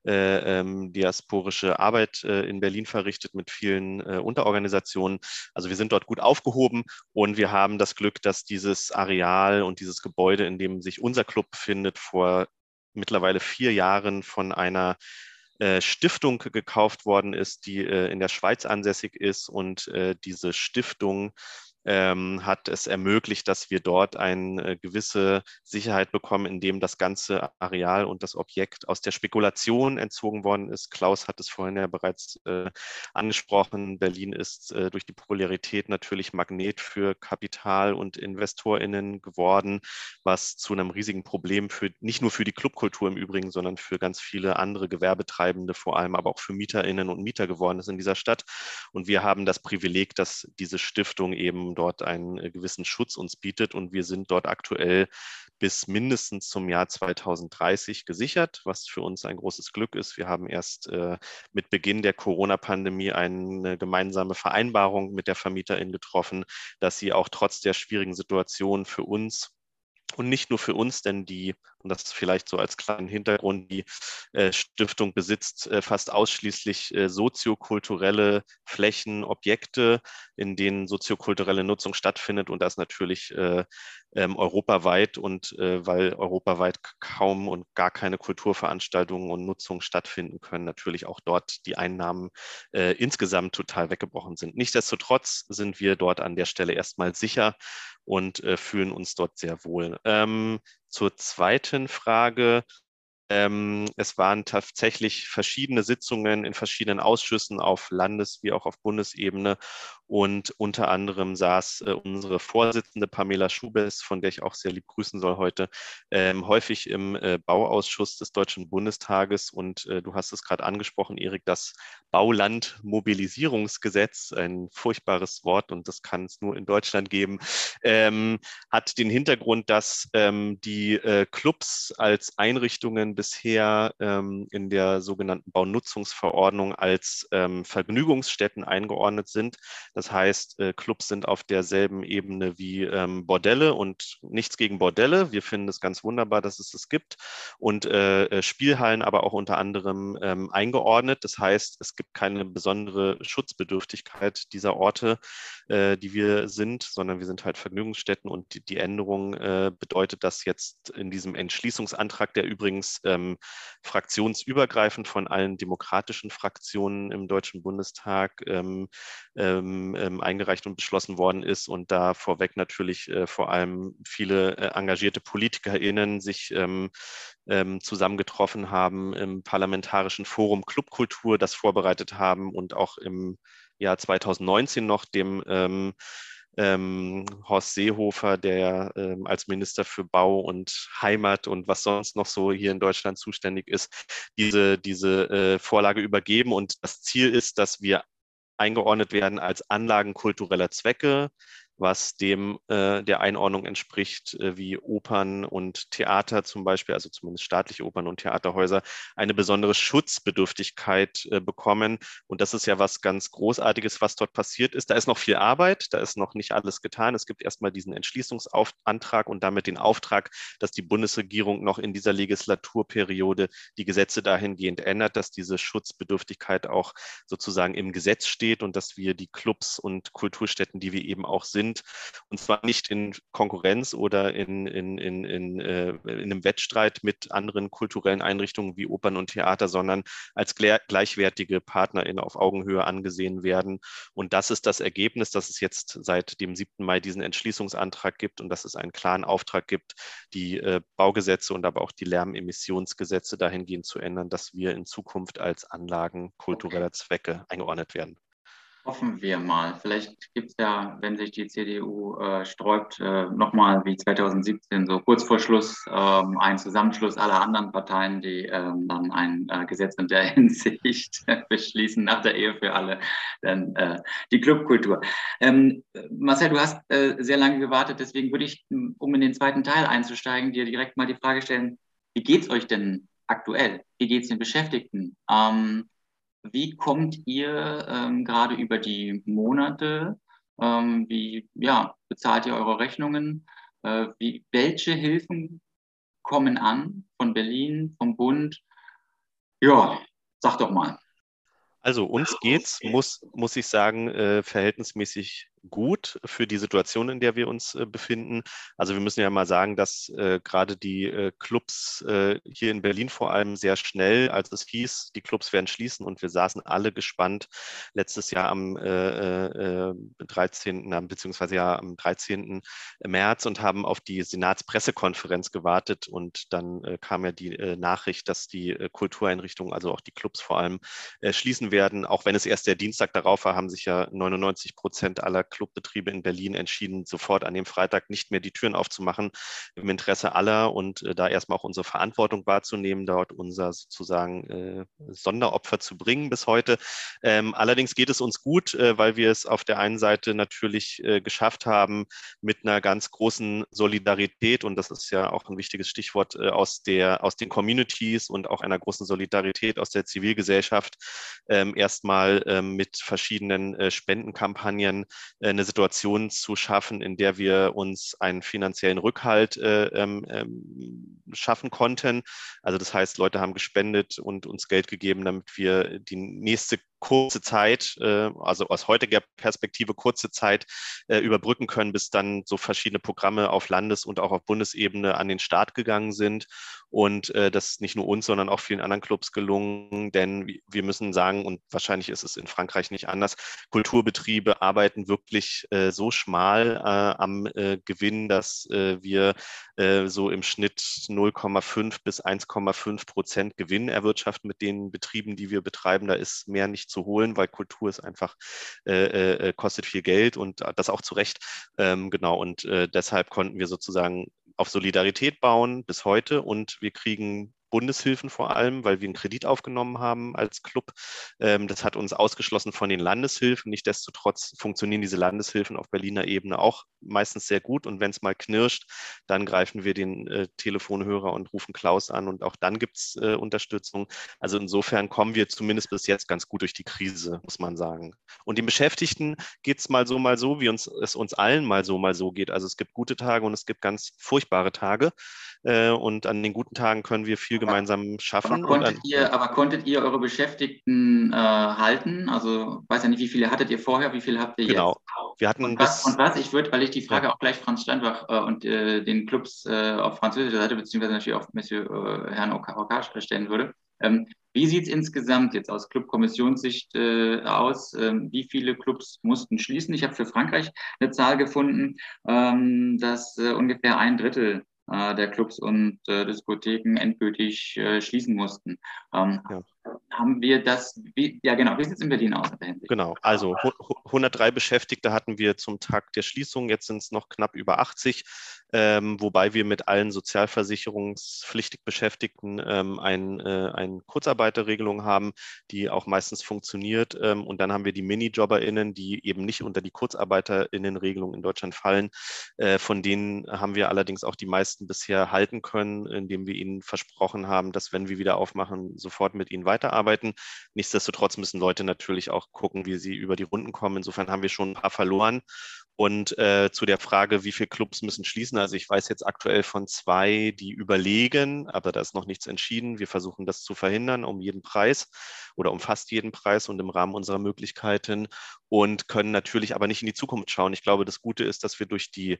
äh, ähm, diasporische Arbeit äh, in Berlin verrichtet mit vielen äh, Unterorganisationen. Also wir sind dort gut aufgehoben und wir haben das Glück, dass dieses Areal und dieses Gebäude, in dem sich unser Club befindet, vor mittlerweile vier Jahren von einer Stiftung gekauft worden ist, die äh, in der Schweiz ansässig ist und äh, diese Stiftung ähm, hat es ermöglicht, dass wir dort eine äh, gewisse Sicherheit bekommen, indem das ganze Areal und das Objekt aus der Spekulation entzogen worden ist. Klaus hat es vorhin ja bereits äh, angesprochen. Berlin ist äh, durch die Popularität natürlich Magnet für Kapital und InvestorInnen geworden, was zu einem riesigen Problem für nicht nur für die Clubkultur im Übrigen, sondern für ganz viele andere Gewerbetreibende, vor allem aber auch für MieterInnen und Mieter geworden ist in dieser Stadt. Und wir haben das Privileg, dass diese Stiftung eben dort einen äh, gewissen Schutz uns bietet. Und wir sind dort aktuell bis mindestens zum Jahr 2030 gesichert, was für uns ein großes Glück ist. Wir haben erst äh, mit Beginn der Corona-Pandemie eine gemeinsame Vereinbarung mit der Vermieterin getroffen, dass sie auch trotz der schwierigen Situation für uns und nicht nur für uns, denn die, und das vielleicht so als kleinen Hintergrund, die äh, Stiftung besitzt äh, fast ausschließlich äh, soziokulturelle Flächen, Objekte, in denen soziokulturelle Nutzung stattfindet. Und das natürlich äh, ähm, europaweit und äh, weil europaweit kaum und gar keine Kulturveranstaltungen und Nutzungen stattfinden können, natürlich auch dort die Einnahmen äh, insgesamt total weggebrochen sind. Nichtsdestotrotz sind wir dort an der Stelle erstmal sicher und fühlen uns dort sehr wohl. Ähm, zur zweiten Frage. Ähm, es waren tatsächlich verschiedene Sitzungen in verschiedenen Ausschüssen auf Landes- wie auch auf Bundesebene. Und unter anderem saß äh, unsere Vorsitzende Pamela Schubes, von der ich auch sehr lieb grüßen soll heute, ähm, häufig im äh, Bauausschuss des Deutschen Bundestages. Und äh, du hast es gerade angesprochen, Erik, das Baulandmobilisierungsgesetz, ein furchtbares Wort und das kann es nur in Deutschland geben, ähm, hat den Hintergrund, dass ähm, die äh, Clubs als Einrichtungen bisher ähm, in der sogenannten Baunutzungsverordnung als ähm, Vergnügungsstätten eingeordnet sind. Das heißt, äh, Clubs sind auf derselben Ebene wie ähm, Bordelle und nichts gegen Bordelle. Wir finden es ganz wunderbar, dass es es gibt. Und äh, äh, Spielhallen aber auch unter anderem ähm, eingeordnet. Das heißt, es gibt keine besondere Schutzbedürftigkeit dieser Orte, die wir sind, sondern wir sind halt Vergnügungsstätten und die, Änderung bedeutet, dass jetzt in diesem Entschließungsantrag, der übrigens ähm, fraktionsübergreifend von allen demokratischen Fraktionen im Deutschen Bundestag ähm, ähm, ähm, eingereicht und beschlossen worden ist und da vorweg natürlich äh, vor allem viele äh, engagierte PolitikerInnen sich ähm, ähm, zusammengetroffen haben im Parlamentarischen Forum Clubkultur, das vorbereitet haben und auch im Jahr 2019 noch dem ähm, ähm, Horst Seehofer, der ähm, als Minister für Bau und Heimat und was sonst noch so hier in Deutschland zuständig ist, diese, diese äh, Vorlage übergeben. Und das Ziel ist, dass wir eingeordnet werden als Anlagen kultureller Zwecke, was dem äh, der Einordnung entspricht, äh, wie Opern und Theater zum Beispiel, also zumindest staatliche Opern und Theaterhäuser, eine besondere Schutzbedürftigkeit äh, bekommen. Und das ist ja was ganz Großartiges, was dort passiert ist. Da ist noch viel Arbeit, da ist noch nicht alles getan. Es gibt erstmal diesen Entschließungsantrag und damit den Auftrag, dass die Bundesregierung noch in dieser Legislaturperiode die Gesetze dahingehend ändert, dass diese Schutzbedürftigkeit auch sozusagen im Gesetz steht und dass wir die Clubs und Kulturstätten, die wir eben auch sind, sind, und zwar nicht in Konkurrenz oder in, in, in, in, äh, in einem Wettstreit mit anderen kulturellen Einrichtungen wie Opern und Theater, sondern als gleichwertige PartnerInnen auf Augenhöhe angesehen werden. Und das ist das Ergebnis, dass es jetzt seit dem 7. Mai diesen Entschließungsantrag gibt und dass es einen klaren Auftrag gibt, die äh, Baugesetze und aber auch die Lärmemissionsgesetze dahingehend zu ändern, dass wir in Zukunft als Anlagen kultureller Zwecke eingeordnet werden. Hoffen wir mal. Vielleicht gibt es ja, wenn sich die CDU äh, sträubt, äh, nochmal wie 2017, so kurz vor Schluss, ähm, einen Zusammenschluss aller anderen Parteien, die ähm, dann ein äh, Gesetz in der Hinsicht beschließen, nach der Ehe für alle, dann äh, die Clubkultur. Ähm, Marcel, du hast äh, sehr lange gewartet, deswegen würde ich, um in den zweiten Teil einzusteigen, dir direkt mal die Frage stellen, wie geht es euch denn aktuell? Wie geht es den Beschäftigten? Ähm, wie kommt ihr ähm, gerade über die Monate? Ähm, wie ja, bezahlt ihr eure Rechnungen? Äh, wie, welche Hilfen kommen an von Berlin, vom Bund? Ja, sag doch mal. Also uns geht's, muss, muss ich sagen, äh, verhältnismäßig gut für die Situation, in der wir uns äh, befinden. Also wir müssen ja mal sagen, dass äh, gerade die äh, Clubs äh, hier in Berlin vor allem sehr schnell, als es hieß, die Clubs werden schließen und wir saßen alle gespannt letztes Jahr am 13. Äh, beziehungsweise ja am 13. März und haben auf die Senatspressekonferenz gewartet und dann kam ja die Nachricht, dass die Kultureinrichtungen, also auch die Clubs vor allem, schließen werden. Auch wenn es erst der Dienstag darauf war, haben sich ja 99 Prozent aller Clubbetriebe in Berlin entschieden, sofort an dem Freitag nicht mehr die Türen aufzumachen, im Interesse aller und äh, da erstmal auch unsere Verantwortung wahrzunehmen, dort unser sozusagen äh, Sonderopfer zu bringen bis heute. Ähm, allerdings geht es uns gut, äh, weil wir es auf der einen Seite natürlich äh, geschafft haben, mit einer ganz großen Solidarität, und das ist ja auch ein wichtiges Stichwort, aus, der, aus den Communities und auch einer großen Solidarität aus der Zivilgesellschaft, ähm, erstmal ähm, mit verschiedenen äh, Spendenkampagnen eine Situation zu schaffen, in der wir uns einen finanziellen Rückhalt äh, ähm, ähm, schaffen konnten. Also das heißt, Leute haben gespendet und uns Geld gegeben, damit wir die nächste kurze Zeit, äh, also aus heutiger Perspektive kurze Zeit äh, überbrücken können, bis dann so verschiedene Programme auf Landes- und auch auf Bundesebene an den Start gegangen sind. Und äh, das ist nicht nur uns, sondern auch vielen anderen Clubs gelungen, denn wir müssen sagen, und wahrscheinlich ist es in Frankreich nicht anders, Kulturbetriebe arbeiten wirklich so schmal am Gewinn, dass wir so im Schnitt 0,5 bis 1,5 Prozent Gewinn erwirtschaften mit den Betrieben, die wir betreiben. Da ist mehr nicht zu holen, weil Kultur ist einfach, äh, äh, kostet viel Geld und das auch zu Recht. Ähm, genau, und äh, deshalb konnten wir sozusagen auf Solidarität bauen bis heute und wir kriegen Bundeshilfen vor allem, weil wir einen Kredit aufgenommen haben als Club. Ähm, das hat uns ausgeschlossen von den Landeshilfen. Nichtsdestotrotz funktionieren diese Landeshilfen auf Berliner Ebene auch meistens sehr gut. Und wenn es mal knirscht, dann greifen wir den äh, Telefonhörer und rufen Klaus an und auch dann gibt es äh, Unterstützung. Also insofern kommen wir zumindest bis jetzt ganz gut durch die Krise, muss man sagen. Und den Beschäftigten geht es mal so, mal so, wie uns, es uns allen mal so, mal so geht. Also es gibt gute Tage und es gibt ganz furchtbare Tage. Äh, und an den guten Tagen können wir viel gemeinsam schaffen. Aber konntet, ihr, aber konntet ihr eure Beschäftigten äh, halten? Also weiß ja nicht, wie viele hattet ihr vorher, wie viele habt ihr genau. jetzt? Genau. Wir hatten und was, und was ich würde, weil ich die Frage ja. auch gleich Franz Steinbach äh, und äh, den Clubs äh, auf französischer Seite, beziehungsweise natürlich auf Monsieur äh, Herrn Okage stellen würde. Ähm, wie sieht es insgesamt jetzt aus Clubkommissionssicht äh, aus? Ähm, wie viele Clubs mussten schließen? Ich habe für Frankreich eine Zahl gefunden, ähm, dass äh, ungefähr ein Drittel der Clubs und äh, Diskotheken endgültig äh, schließen mussten. Ähm, ja. Haben wir das, wie, ja genau, wie sieht es in Berlin aus? Genau, also 103 Beschäftigte hatten wir zum Tag der Schließung, jetzt sind es noch knapp über 80 ähm, wobei wir mit allen sozialversicherungspflichtig Beschäftigten ähm, ein, äh, eine Kurzarbeiterregelung haben, die auch meistens funktioniert. Ähm, und dann haben wir die MiniJobberInnen, die eben nicht unter die KurzarbeiterInnen-Regelung in Deutschland fallen. Äh, von denen haben wir allerdings auch die meisten bisher halten können, indem wir ihnen versprochen haben, dass wenn wir wieder aufmachen, sofort mit ihnen weiterarbeiten. Nichtsdestotrotz müssen Leute natürlich auch gucken, wie sie über die Runden kommen. Insofern haben wir schon ein paar verloren. Und äh, zu der Frage, wie viele Clubs müssen schließen, also ich weiß jetzt aktuell von zwei, die überlegen, aber da ist noch nichts entschieden. Wir versuchen das zu verhindern um jeden Preis oder um fast jeden Preis und im Rahmen unserer Möglichkeiten und können natürlich aber nicht in die Zukunft schauen. Ich glaube, das Gute ist, dass wir durch die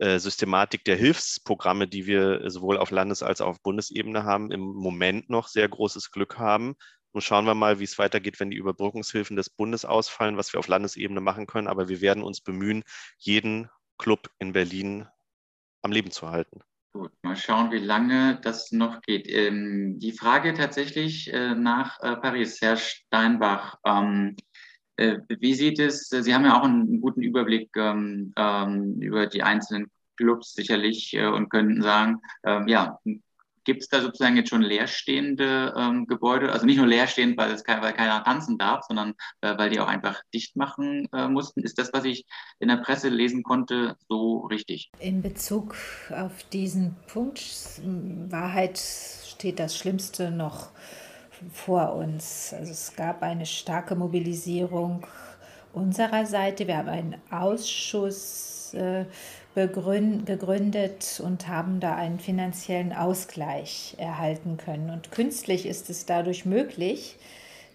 Systematik der Hilfsprogramme, die wir sowohl auf Landes- als auch auf Bundesebene haben, im Moment noch sehr großes Glück haben, nun schauen wir mal, wie es weitergeht, wenn die Überbrückungshilfen des Bundes ausfallen, was wir auf Landesebene machen können. Aber wir werden uns bemühen, jeden Club in Berlin am Leben zu halten. Gut, mal schauen, wie lange das noch geht. Ähm, die Frage tatsächlich äh, nach äh, Paris, Herr Steinbach. Ähm, äh, wie sieht es, Sie haben ja auch einen guten Überblick ähm, ähm über die einzelnen Clubs sicherlich äh, und könnten sagen, ähm, ja, Gibt es da sozusagen jetzt schon leerstehende ähm, Gebäude? Also nicht nur leerstehend, weil, es kein, weil keiner tanzen darf, sondern äh, weil die auch einfach dicht machen äh, mussten. Ist das, was ich in der Presse lesen konnte, so richtig? In Bezug auf diesen Punkt, Wahrheit steht das Schlimmste noch vor uns. Also es gab eine starke Mobilisierung unserer Seite. Wir haben einen Ausschuss äh, gegründet und haben da einen finanziellen Ausgleich erhalten können. Und künstlich ist es dadurch möglich,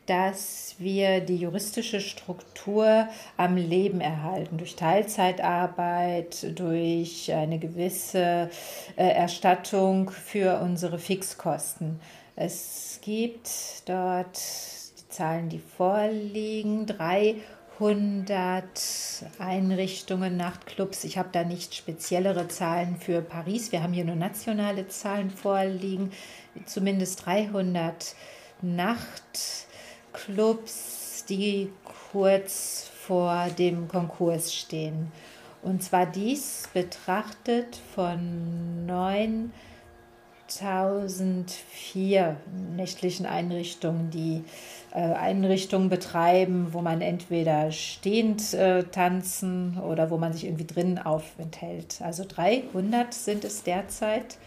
dass wir die juristische Struktur am Leben erhalten, durch Teilzeitarbeit, durch eine gewisse äh, Erstattung für unsere Fixkosten. Es gibt dort die Zahlen, die vorliegen, 300 Einrichtungen, Nachtclubs. Ich habe da nicht speziellere Zahlen für Paris. Wir haben hier nur nationale Zahlen vorliegen. Zumindest 300 Nachtclubs. Clubs, die kurz vor dem Konkurs stehen. Und zwar dies betrachtet von 9004 nächtlichen Einrichtungen, die äh, Einrichtungen betreiben, wo man entweder stehend äh, tanzen oder wo man sich irgendwie drinnen aufenthält. Also 300 sind es derzeit,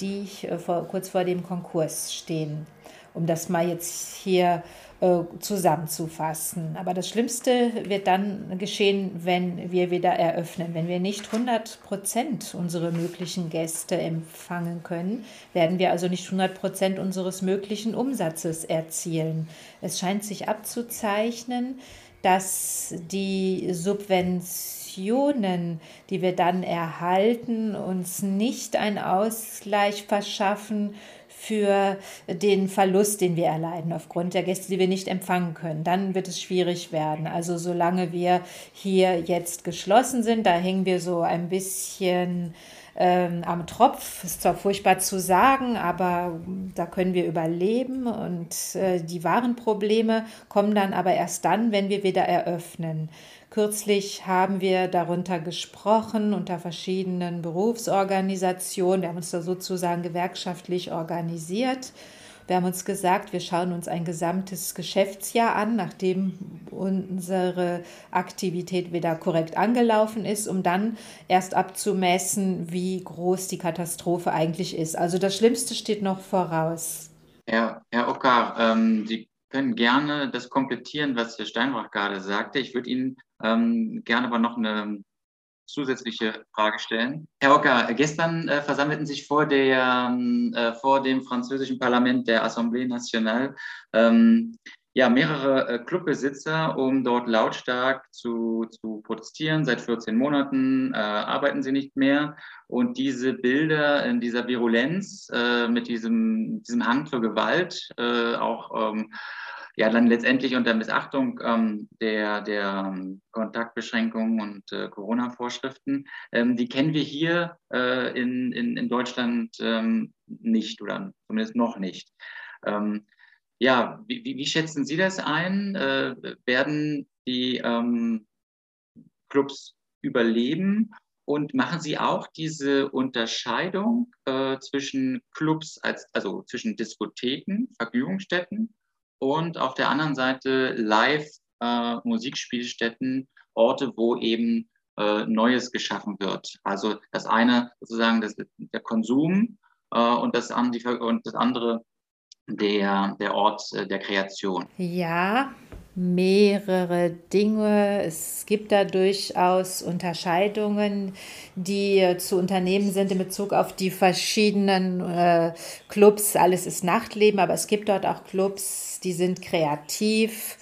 die äh, vor, kurz vor dem Konkurs stehen. Um das mal jetzt hier äh, zusammenzufassen. Aber das Schlimmste wird dann geschehen, wenn wir wieder eröffnen. Wenn wir nicht 100 Prozent unserer möglichen Gäste empfangen können, werden wir also nicht 100 Prozent unseres möglichen Umsatzes erzielen. Es scheint sich abzuzeichnen, dass die Subventionen, die wir dann erhalten, uns nicht einen Ausgleich verschaffen für den Verlust, den wir erleiden aufgrund der Gäste, die wir nicht empfangen können. Dann wird es schwierig werden. Also solange wir hier jetzt geschlossen sind, da hängen wir so ein bisschen ähm, am Tropf. Ist zwar furchtbar zu sagen, aber da können wir überleben und äh, die wahren Probleme kommen dann aber erst dann, wenn wir wieder eröffnen. Kürzlich haben wir darunter gesprochen unter verschiedenen Berufsorganisationen. Wir haben uns da sozusagen gewerkschaftlich organisiert. Wir haben uns gesagt, wir schauen uns ein gesamtes Geschäftsjahr an, nachdem unsere Aktivität wieder korrekt angelaufen ist, um dann erst abzumessen, wie groß die Katastrophe eigentlich ist. Also das Schlimmste steht noch voraus. Herr, Herr Ockar, ähm, Sie können gerne das komplettieren, was Herr Steinbach gerade sagte. Ich würde Ihnen ähm, gerne aber noch eine zusätzliche Frage stellen. Herr Ocker, gestern äh, versammelten sich vor, der, äh, vor dem französischen Parlament der Assemblée Nationale ähm, ja, mehrere äh, Clubbesitzer, um dort lautstark zu, zu protestieren. Seit 14 Monaten äh, arbeiten sie nicht mehr. Und diese Bilder in dieser Virulenz äh, mit diesem, diesem Hang zur Gewalt, äh, auch ähm, ja dann letztendlich unter Missachtung ähm, der, der ähm, Kontaktbeschränkungen und äh, Corona-Vorschriften, ähm, die kennen wir hier äh, in, in, in Deutschland ähm, nicht oder zumindest noch nicht. Ähm, ja, wie, wie, schätzen Sie das ein? Äh, werden die ähm, Clubs überleben und machen Sie auch diese Unterscheidung äh, zwischen Clubs, als, also zwischen Diskotheken, Vergnügungsstätten und auf der anderen Seite Live-Musikspielstätten, äh, Orte, wo eben äh, Neues geschaffen wird. Also das eine sozusagen das, der Konsum äh, und, das, und das andere der, der Ort äh, der Kreation. Ja, mehrere Dinge. Es gibt da durchaus Unterscheidungen, die zu unternehmen sind in Bezug auf die verschiedenen äh, Clubs. Alles ist Nachtleben, aber es gibt dort auch Clubs, die sind kreativ.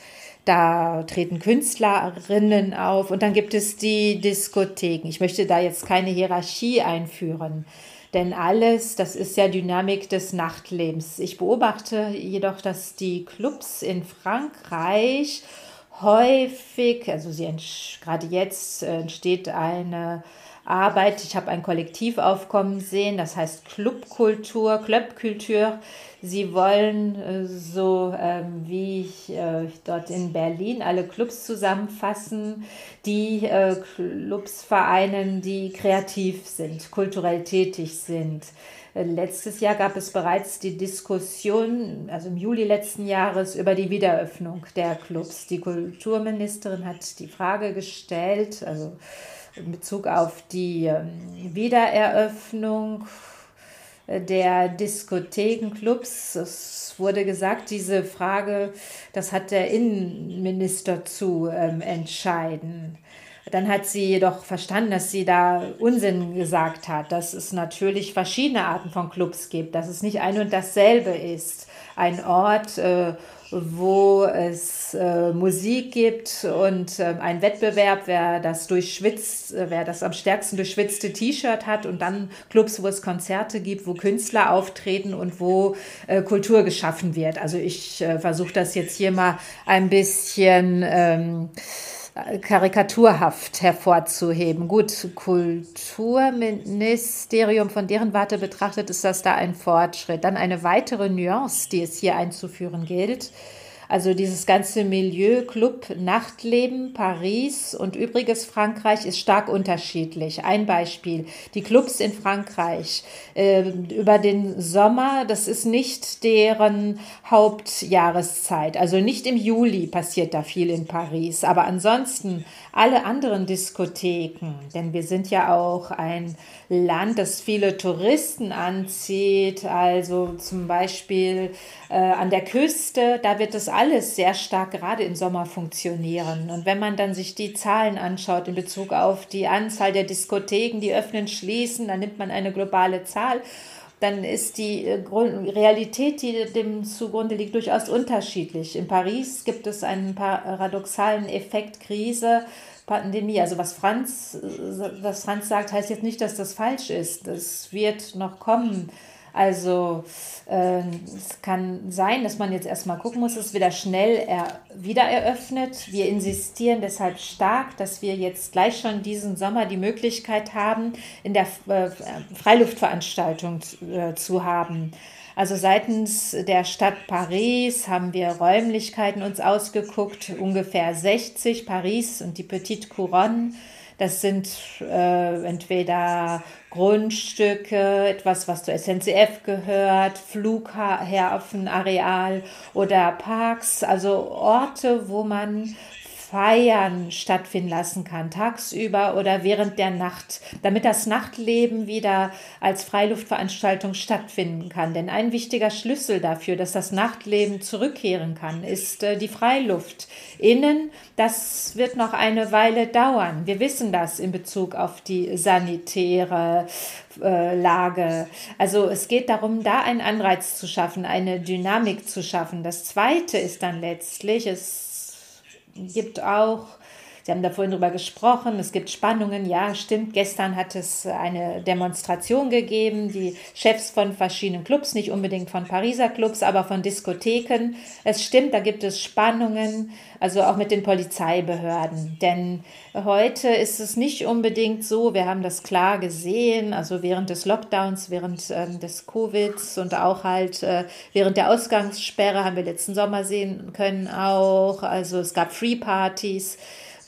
Da treten Künstlerinnen auf und dann gibt es die Diskotheken. Ich möchte da jetzt keine Hierarchie einführen. Denn alles, das ist ja Dynamik des Nachtlebens. Ich beobachte jedoch, dass die Clubs in Frankreich häufig, also sie gerade jetzt entsteht eine Arbeit, ich habe ein Kollektivaufkommen sehen, das heißt Clubkultur, Clubkultur. Sie wollen äh, so ähm, wie ich, äh, dort in Berlin alle Clubs zusammenfassen, die äh, Clubs vereinen, die kreativ sind, kulturell tätig sind. Letztes Jahr gab es bereits die Diskussion, also im Juli letzten Jahres, über die Wiederöffnung der Clubs. Die Kulturministerin hat die Frage gestellt, also in Bezug auf die ähm, Wiedereröffnung der Diskothekenclubs. Es wurde gesagt, diese Frage, das hat der Innenminister zu ähm, entscheiden. Dann hat sie jedoch verstanden, dass sie da Unsinn gesagt hat, dass es natürlich verschiedene Arten von Clubs gibt, dass es nicht ein und dasselbe ist. Ein Ort, äh, wo es äh, Musik gibt und äh, ein Wettbewerb, wer das durchschwitzt, äh, wer das am stärksten durchschwitzte T-Shirt hat und dann Clubs, wo es Konzerte gibt, wo Künstler auftreten und wo äh, Kultur geschaffen wird. Also ich äh, versuche das jetzt hier mal ein bisschen ähm, karikaturhaft hervorzuheben. Gut, Kulturministerium, von deren Warte betrachtet, ist das da ein Fortschritt. Dann eine weitere Nuance, die es hier einzuführen gilt. Also dieses ganze Milieu, Club, Nachtleben, Paris und übriges Frankreich ist stark unterschiedlich. Ein Beispiel, die Clubs in Frankreich äh, über den Sommer, das ist nicht deren Hauptjahreszeit. Also nicht im Juli passiert da viel in Paris, aber ansonsten alle anderen Diskotheken, denn wir sind ja auch ein Land, das viele Touristen anzieht, also zum Beispiel äh, an der Küste, da wird das alles sehr stark gerade im Sommer funktionieren. Und wenn man dann sich die Zahlen anschaut in Bezug auf die Anzahl der Diskotheken, die öffnen, schließen, dann nimmt man eine globale Zahl dann ist die äh, Realität, die dem zugrunde liegt, durchaus unterschiedlich. In Paris gibt es einen paradoxalen Effekt Krise, Pandemie. Also was Franz, äh, was Franz sagt, heißt jetzt nicht, dass das falsch ist. Das wird noch kommen. Also äh, es kann sein, dass man jetzt erstmal gucken muss, es wieder schnell er, wieder eröffnet. Wir insistieren deshalb stark, dass wir jetzt gleich schon diesen Sommer die Möglichkeit haben, in der äh, Freiluftveranstaltung äh, zu haben. Also seitens der Stadt Paris haben wir Räumlichkeiten uns ausgeguckt, ungefähr 60, Paris und die Petite Couronne das sind äh, entweder Grundstücke, etwas, was zur SNCF gehört, Flughafenareal oder Parks, also Orte, wo man Feiern stattfinden lassen kann, tagsüber oder während der Nacht, damit das Nachtleben wieder als Freiluftveranstaltung stattfinden kann. Denn ein wichtiger Schlüssel dafür, dass das Nachtleben zurückkehren kann, ist äh, die Freiluft. Innen, das wird noch eine Weile dauern. Wir wissen das in Bezug auf die sanitäre äh, Lage. Also es geht darum, da einen Anreiz zu schaffen, eine Dynamik zu schaffen. Das Zweite ist dann letztlich, es gibt auch, Sie haben da vorhin drüber gesprochen, es gibt Spannungen. Ja, stimmt. Gestern hat es eine Demonstration gegeben, die Chefs von verschiedenen Clubs, nicht unbedingt von Pariser Clubs, aber von Diskotheken. Es stimmt, da gibt es Spannungen, also auch mit den Polizeibehörden. Denn heute ist es nicht unbedingt so, wir haben das klar gesehen, also während des Lockdowns, während äh, des Covids und auch halt äh, während der Ausgangssperre haben wir letzten Sommer sehen können auch. Also es gab Free Partys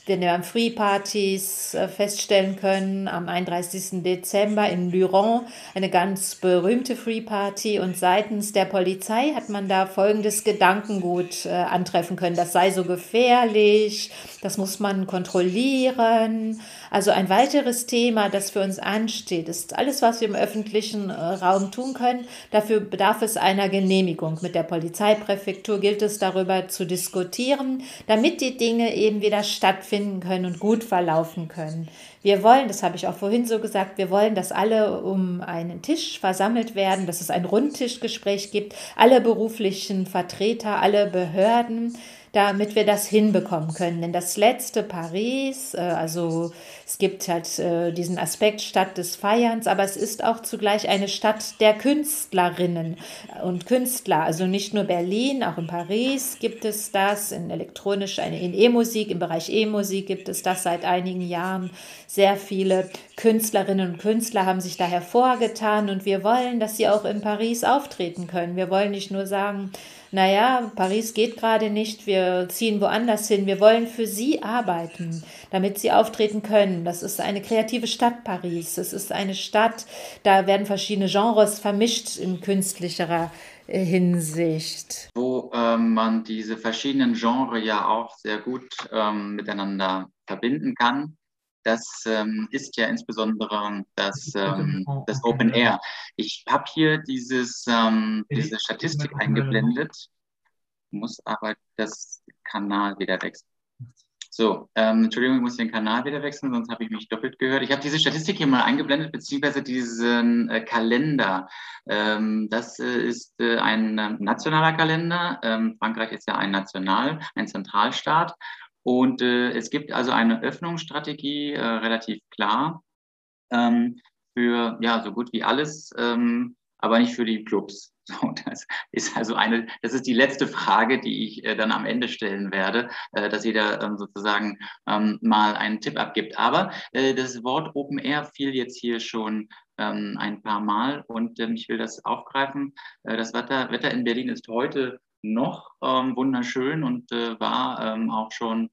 wenn wir am Free-Partys äh, feststellen können, am 31. Dezember in Luron eine ganz berühmte Free-Party und seitens der Polizei hat man da folgendes Gedankengut äh, antreffen können. Das sei so gefährlich, das muss man kontrollieren. Also ein weiteres Thema, das für uns ansteht, ist alles, was wir im öffentlichen äh, Raum tun können. Dafür bedarf es einer Genehmigung. Mit der Polizeipräfektur gilt es darüber zu diskutieren, damit die Dinge eben wieder stattfinden können und gut verlaufen können. Wir wollen, das habe ich auch vorhin so gesagt, wir wollen, dass alle um einen Tisch versammelt werden, dass es ein Rundtischgespräch gibt, alle beruflichen Vertreter, alle Behörden, damit wir das hinbekommen können. Denn das letzte Paris, äh, also es gibt halt äh, diesen Aspekt Stadt des Feierns, aber es ist auch zugleich eine Stadt der Künstlerinnen und Künstler. Also nicht nur Berlin, auch in Paris gibt es das, in elektronisch, in E-Musik, im Bereich E-Musik gibt es das seit einigen Jahren. Sehr viele Künstlerinnen und Künstler haben sich da hervorgetan und wir wollen, dass sie auch in Paris auftreten können. Wir wollen nicht nur sagen, naja, Paris geht gerade nicht, wir ziehen woanders hin. Wir wollen für sie arbeiten, damit sie auftreten können. Das ist eine kreative Stadt, Paris. Es ist eine Stadt, da werden verschiedene Genres vermischt in künstlicherer äh, Hinsicht. Wo ähm, man diese verschiedenen Genres ja auch sehr gut ähm, miteinander verbinden kann. das ähm, ist ja insbesondere das, ähm, das Open Air. Ich habe hier dieses, ähm, diese Statistik eingeblendet, muss aber das Kanal wieder wechseln. So, ähm, Entschuldigung, ich muss den Kanal wieder wechseln, sonst habe ich mich doppelt gehört. Ich habe diese Statistik hier mal eingeblendet, beziehungsweise diesen äh, Kalender. Ähm, das äh, ist äh, ein äh, nationaler Kalender. Ähm, Frankreich ist ja ein National, ein Zentralstaat. Und äh, es gibt also eine Öffnungsstrategie, äh, relativ klar, ähm, für ja so gut wie alles, ähm, aber nicht für die Clubs. So, das ist also eine, das ist die letzte Frage, die ich äh, dann am Ende stellen werde, äh, dass jeder ähm, sozusagen ähm, mal einen Tipp abgibt. Aber äh, das Wort Open Air fiel jetzt hier schon ähm, ein paar Mal und ähm, ich will das aufgreifen. Äh, das Wetter, Wetter in Berlin ist heute noch ähm, wunderschön und äh, war ähm, auch schon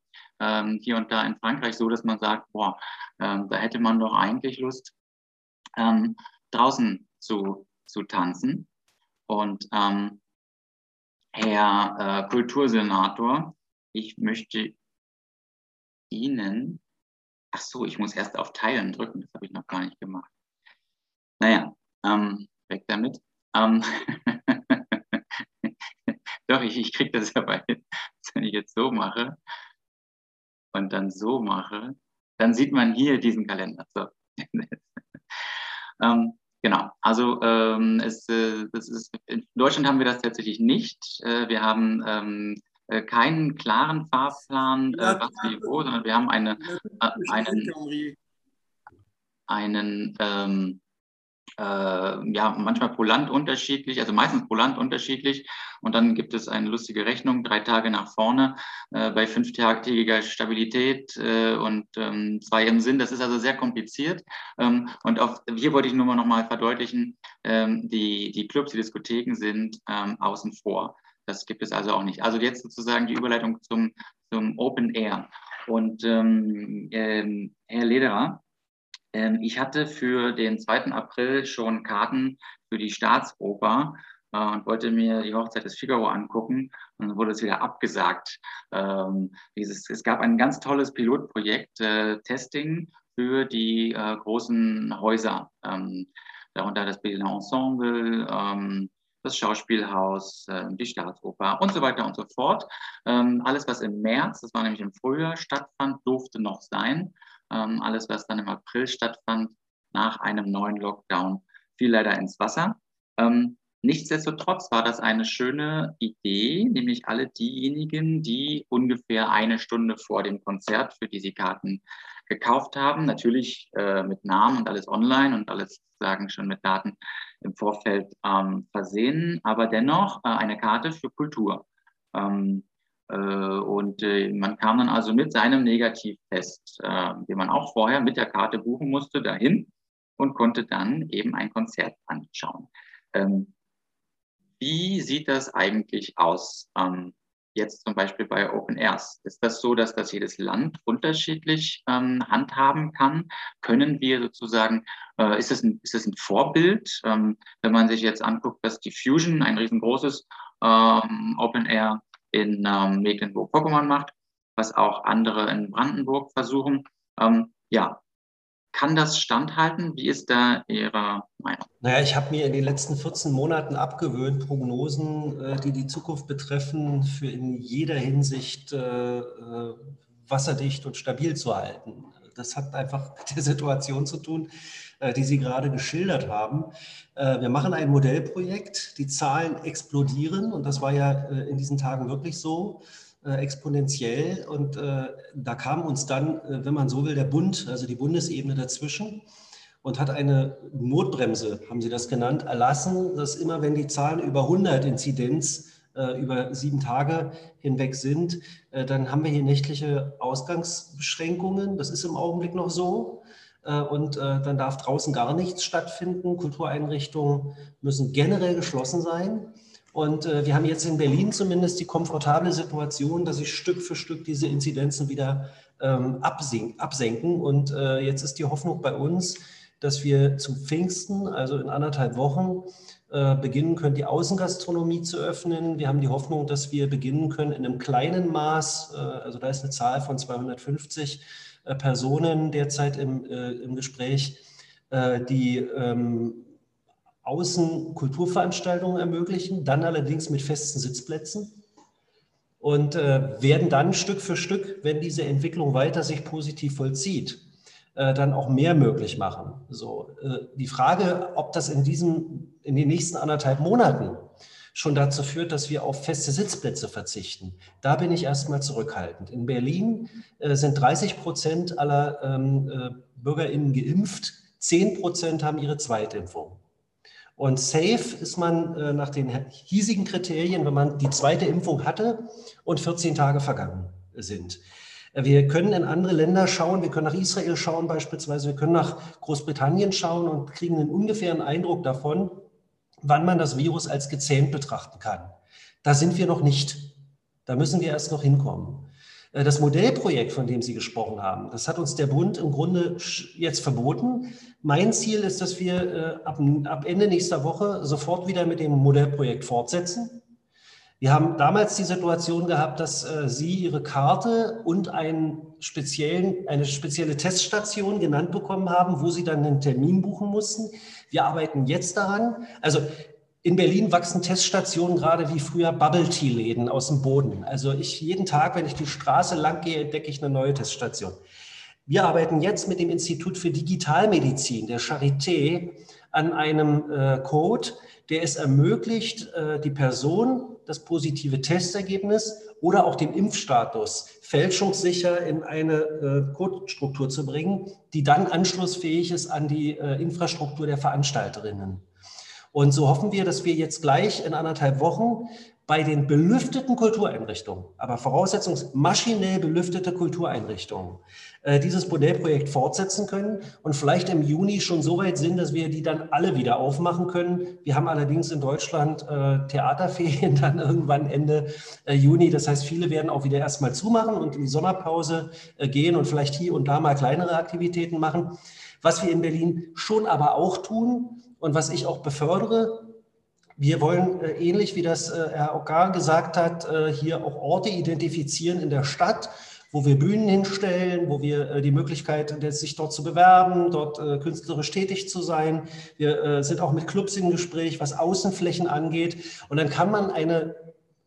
hier und da in Frankreich so, dass man sagt, boah, da hätte man doch eigentlich Lust, draußen zu, zu tanzen. Und ähm, Herr äh, Kultursenator, ich möchte Ihnen, ach so, ich muss erst auf Teilen drücken, das habe ich noch gar nicht gemacht. Naja, ähm, weg damit. Ähm, Doch, ich, ich kriege das aber hin, wenn ich jetzt so mache und dann so mache, dann sieht man hier diesen Kalender. So. ähm, genau, also ähm, es, äh, das ist, in Deutschland haben wir das tatsächlich nicht. Äh, wir haben ähm, äh, keinen klaren Fahrplan, äh, was wie wo, sondern wir haben eine, äh, einen, einen ähm, äh, ja, manchmal pro Land unterschiedlich, also meistens pro Land unterschiedlich. Und dann gibt es eine lustige Rechnung, drei Tage nach vorne äh, bei fünftägiger Stabilität äh, und ähm, zwei im Sinn. Das ist also sehr kompliziert. Ähm, und auch hier wollte ich nur mal nochmal verdeutlichen, ähm, die, die Clubs, die Diskotheken sind ähm, außen vor. Das gibt es also auch nicht. Also jetzt sozusagen die Überleitung zum, zum Open Air. Und ähm, ähm, Herr Lederer, ähm, ich hatte für den 2. April schon Karten für die Staatsoper äh, und wollte mir die Hochzeit des Figaro angucken und dann wurde es wieder abgesagt. Ähm, dieses, es gab ein ganz tolles Pilotprojekt, äh, Testing für die äh, großen Häuser, ähm, darunter das Berliner Ensemble, ähm, das Schauspielhaus, äh, die Staatsoper und so weiter und so fort. Ähm, alles, was im März, das war nämlich im Frühjahr, stattfand, durfte noch sein. Ähm, alles, was dann im April stattfand, nach einem neuen Lockdown, fiel leider ins Wasser. Ähm, nichtsdestotrotz war das eine schöne Idee, nämlich alle diejenigen, die ungefähr eine Stunde vor dem Konzert, für die sie Karten gekauft haben, natürlich äh, mit Namen und alles online und alles sozusagen schon mit Daten im Vorfeld ähm, versehen, aber dennoch äh, eine Karte für Kultur. Ähm, äh, und äh, man kam dann also mit seinem Negativtest, äh, den man auch vorher mit der Karte buchen musste, dahin und konnte dann eben ein Konzert anschauen. Ähm, wie sieht das eigentlich aus? Ähm, jetzt zum Beispiel bei Open Airs. Ist das so, dass das jedes Land unterschiedlich ähm, handhaben kann? Können wir sozusagen, äh, ist, das ein, ist das ein Vorbild? Wenn man sich jetzt anguckt, dass die Fusion, ein riesengroßes Open Air in ähm, Mecklenburg-Vorpommern macht, was auch andere in Brandenburg versuchen. Ähm, ja, kann das standhalten? Wie ist da Ihre Meinung? Naja, ich habe mir in den letzten 14 Monaten abgewöhnt, Prognosen, äh, die die Zukunft betreffen, für in jeder Hinsicht äh, äh wasserdicht und stabil zu halten. Das hat einfach mit der Situation zu tun, die Sie gerade geschildert haben. Äh, wir machen ein Modellprojekt, die Zahlen explodieren und das war ja äh, in diesen Tagen wirklich so exponentiell. Und da kam uns dann, wenn man so will, der Bund, also die Bundesebene dazwischen und hat eine Notbremse, haben Sie das genannt, erlassen, dass immer wenn die Zahlen über 100 Inzidenz über sieben Tage hinweg sind, dann haben wir hier nächtliche Ausgangsbeschränkungen. Das ist im Augenblick noch so. Äh, und äh, dann darf draußen gar nichts stattfinden. Kultureinrichtungen müssen generell geschlossen sein. Und äh, wir haben jetzt in Berlin zumindest die komfortable Situation, dass sich Stück für Stück diese Inzidenzen wieder ähm, absenken. Und jetzt ist die Hoffnung bei uns, dass wir zu Pfingsten, also in anderthalb Wochen, beginnen können, die Außengastronomie zu öffnen. Wir haben die Hoffnung, dass wir beginnen können in einem kleinen Maß, also da ist eine Zahl von 250 äh, Personen derzeit im, im Gespräch, die ähm, Außenkulturveranstaltungen ermöglichen, dann allerdings mit festen Sitzplätzen und werden dann Stück für Stück, wenn diese Entwicklung weiter sich positiv vollzieht, äh, dann auch mehr möglich machen. So, äh, die Frage, ob das in, diesem, in den nächsten anderthalb Monaten schon dazu führt, dass wir auf feste Sitzplätze verzichten. Da bin ich erstmal zurückhaltend. In Berlin äh, sind 30 Prozent aller ähm, äh, BürgerInnen geimpft, 10 Prozent haben ihre Zweitimpfung. Und safe ist man äh, nach den hiesigen Kriterien, wenn man die zweite Impfung hatte und 14 Tage vergangen sind. Wir können in andere Länder schauen, wir können nach Israel schauen beispielsweise, wir können nach Großbritannien schauen und kriegen einen ungefähren Eindruck davon, wann man das Virus als gezähmt betrachten kann. Da sind wir noch nicht. Da müssen wir erst noch hinkommen. Äh, das Modellprojekt, von dem Sie gesprochen haben, das hat uns der Bund im Grunde jetzt verboten. Mein Ziel ist, dass wir äh, ab Ende nächster Woche sofort wieder mit dem Modellprojekt fortsetzen. Wir haben damals die Situation gehabt, dass äh, Sie Ihre Karte und einen speziellen, eine spezielle Teststation genannt bekommen haben, wo Sie dann einen Termin buchen mussten. Wir arbeiten jetzt daran. Also in Berlin wachsen Teststationen gerade wie früher Bubble Tea Läden aus dem Boden. Also ich jeden Tag, wenn ich die Straße lang gehe, entdecke ich eine neue Teststation. Wir arbeiten jetzt mit dem Institut für Digitalmedizin der Charité an einem äh, Code, der es ermöglicht, äh, die Person das positive Testergebnis oder auch den Impfstatus fälschungssicher in eine äh, Codestruktur zu bringen, die dann anschlussfähig ist an die äh, Infrastruktur der Veranstalterinnen. Und so hoffen wir, dass wir jetzt gleich in anderthalb Wochen bei den belüfteten Kultureinrichtungen, aber Voraussetzung maschinell belüftete Kultureinrichtungen, äh, dieses Modellprojekt fortsetzen können und vielleicht im Juni schon so weit sind, dass wir die dann alle wieder aufmachen können. Wir haben allerdings in Deutschland äh, Theaterferien dann irgendwann Ende äh, Juni. Das heißt, viele werden auch wieder erstmal zumachen und in die Sommerpause gehen und vielleicht hier und da mal kleinere Aktivitäten machen. Was wir in Berlin schon aber auch tun und was ich auch befördere, wir wollen äh, ähnlich wie das äh, Herr Ockar gesagt hat, äh, hier auch Orte identifizieren in der Stadt, wo wir Bühnen hinstellen, wo wir äh, die Möglichkeit, sich dort zu bewerben, dort äh, künstlerisch tätig zu sein. Wir äh, sind auch mit Clubs im Gespräch, was Außenflächen angeht. Und dann kann man eine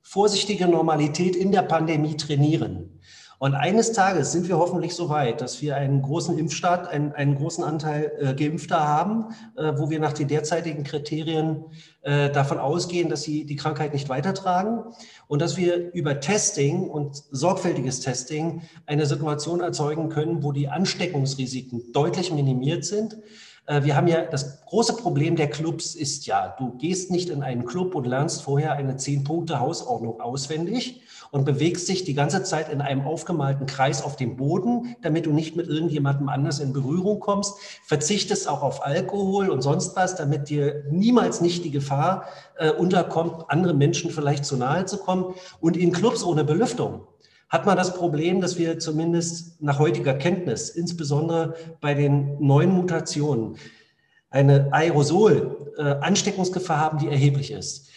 vorsichtige Normalität in der Pandemie trainieren. Und eines Tages sind wir hoffentlich so weit, dass wir einen großen Impfstaat, einen, einen großen Anteil äh, Geimpfter haben, äh, wo wir nach den derzeitigen Kriterien äh, davon ausgehen, dass sie die Krankheit nicht weitertragen und dass wir über Testing und sorgfältiges Testing eine Situation erzeugen können, wo die Ansteckungsrisiken deutlich minimiert sind. Äh, wir haben ja das große Problem der Clubs ist ja, du gehst nicht in einen Club und lernst vorher eine Zehn-Punkte-Hausordnung auswendig und bewegst dich die ganze Zeit in einem aufgemalten Kreis auf dem Boden, damit du nicht mit irgendjemandem anders in Berührung kommst, verzichtest auch auf Alkohol und sonst was, damit dir niemals nicht die Gefahr äh, unterkommt, anderen Menschen vielleicht zu nahe zu kommen. Und in Clubs ohne Belüftung hat man das Problem, dass wir zumindest nach heutiger Kenntnis, insbesondere bei den neuen Mutationen, eine Aerosol-Ansteckungsgefahr äh, haben, die erheblich ist.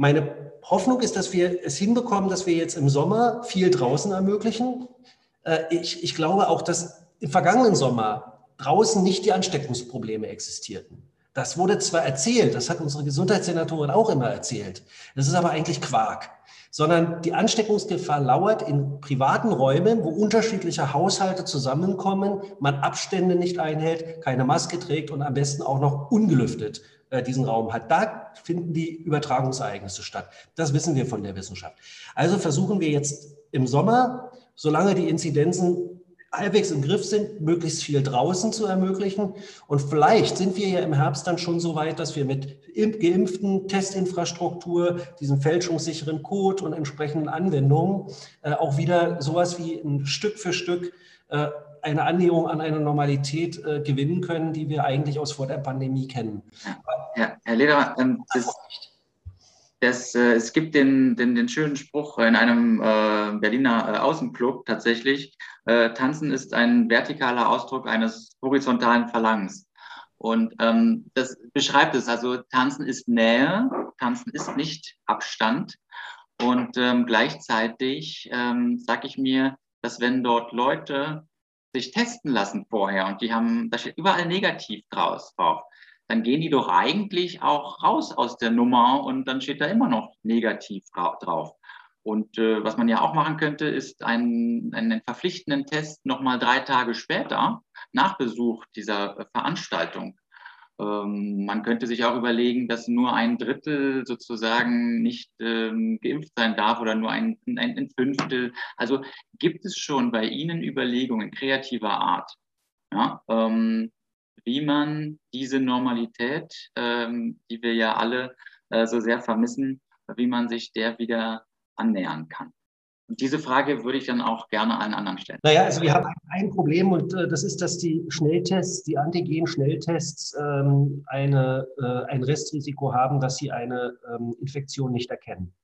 Meine Hoffnung ist, dass wir es hinbekommen, dass wir jetzt im Sommer viel draußen ermöglichen. Äh, ich, ich glaube auch, dass im vergangenen Sommer draußen nicht die Ansteckungsprobleme existierten. Das wurde zwar erzählt, das hat unsere Gesundheitssenatorin auch immer erzählt. Das ist aber eigentlich Quark. Sondern die Ansteckungsgefahr lauert in privaten Räumen, wo unterschiedliche Haushalte zusammenkommen, man Abstände nicht einhält, keine Maske trägt und am besten auch noch ungelüftet diesen Raum hat. Da finden die Übertragungsereignisse statt. Das wissen wir von der Wissenschaft. Also versuchen wir jetzt im Sommer, solange die Inzidenzen halbwegs im Griff sind, möglichst viel draußen zu ermöglichen. Und vielleicht sind wir ja im Herbst dann schon so weit, dass wir mit geimpften Testinfrastruktur, diesem fälschungssicheren Code und entsprechenden Anwendungen äh, auch wieder sowas wie ein Stück für Stück äh, eine Annäherung an eine Normalität äh, gewinnen können, die wir eigentlich aus vor der Pandemie kennen. Ja, Herr Lederer, ähm, das, das, äh, es gibt den, den, den, schönen Spruch in einem äh, Berliner äh, Außenclub tatsächlich, äh, Tanzen ist ein vertikaler Ausdruck eines horizontalen Verlangens. Und ähm, das beschreibt es. Also Tanzen ist Nähe, Tanzen ist nicht Abstand. Und ähm, gleichzeitig ähm, sage ich mir, dass wenn dort Leute sich testen lassen vorher und die haben, da steht überall negativ draus drauf, dann gehen die doch eigentlich auch raus aus der Nummer und dann steht da immer noch negativ drauf. Und äh, was man ja auch machen könnte, ist einen, einen verpflichtenden Test nochmal drei Tage später nach Besuch dieser äh, Veranstaltung. Ähm, man könnte sich auch überlegen, dass nur ein Drittel sozusagen nicht ähm, geimpft sein darf oder nur ein, ein, ein, Fünftel. Also gibt es schon bei Ihnen Überlegungen kreativer Art, ja, ähm, wie man diese Normalität, ähm, die wir ja alle äh, so sehr vermissen, wie man sich der wieder annähern kann. Diese Frage würde ich dann auch gerne allen anderen stellen. Naja, also wir haben ein Problem und äh, das ist, dass die Schnelltests, die Antigen-Schnelltests ähm, eine, äh, ein Restrisiko haben, dass sie eine ähm, Infektion nicht erkennen.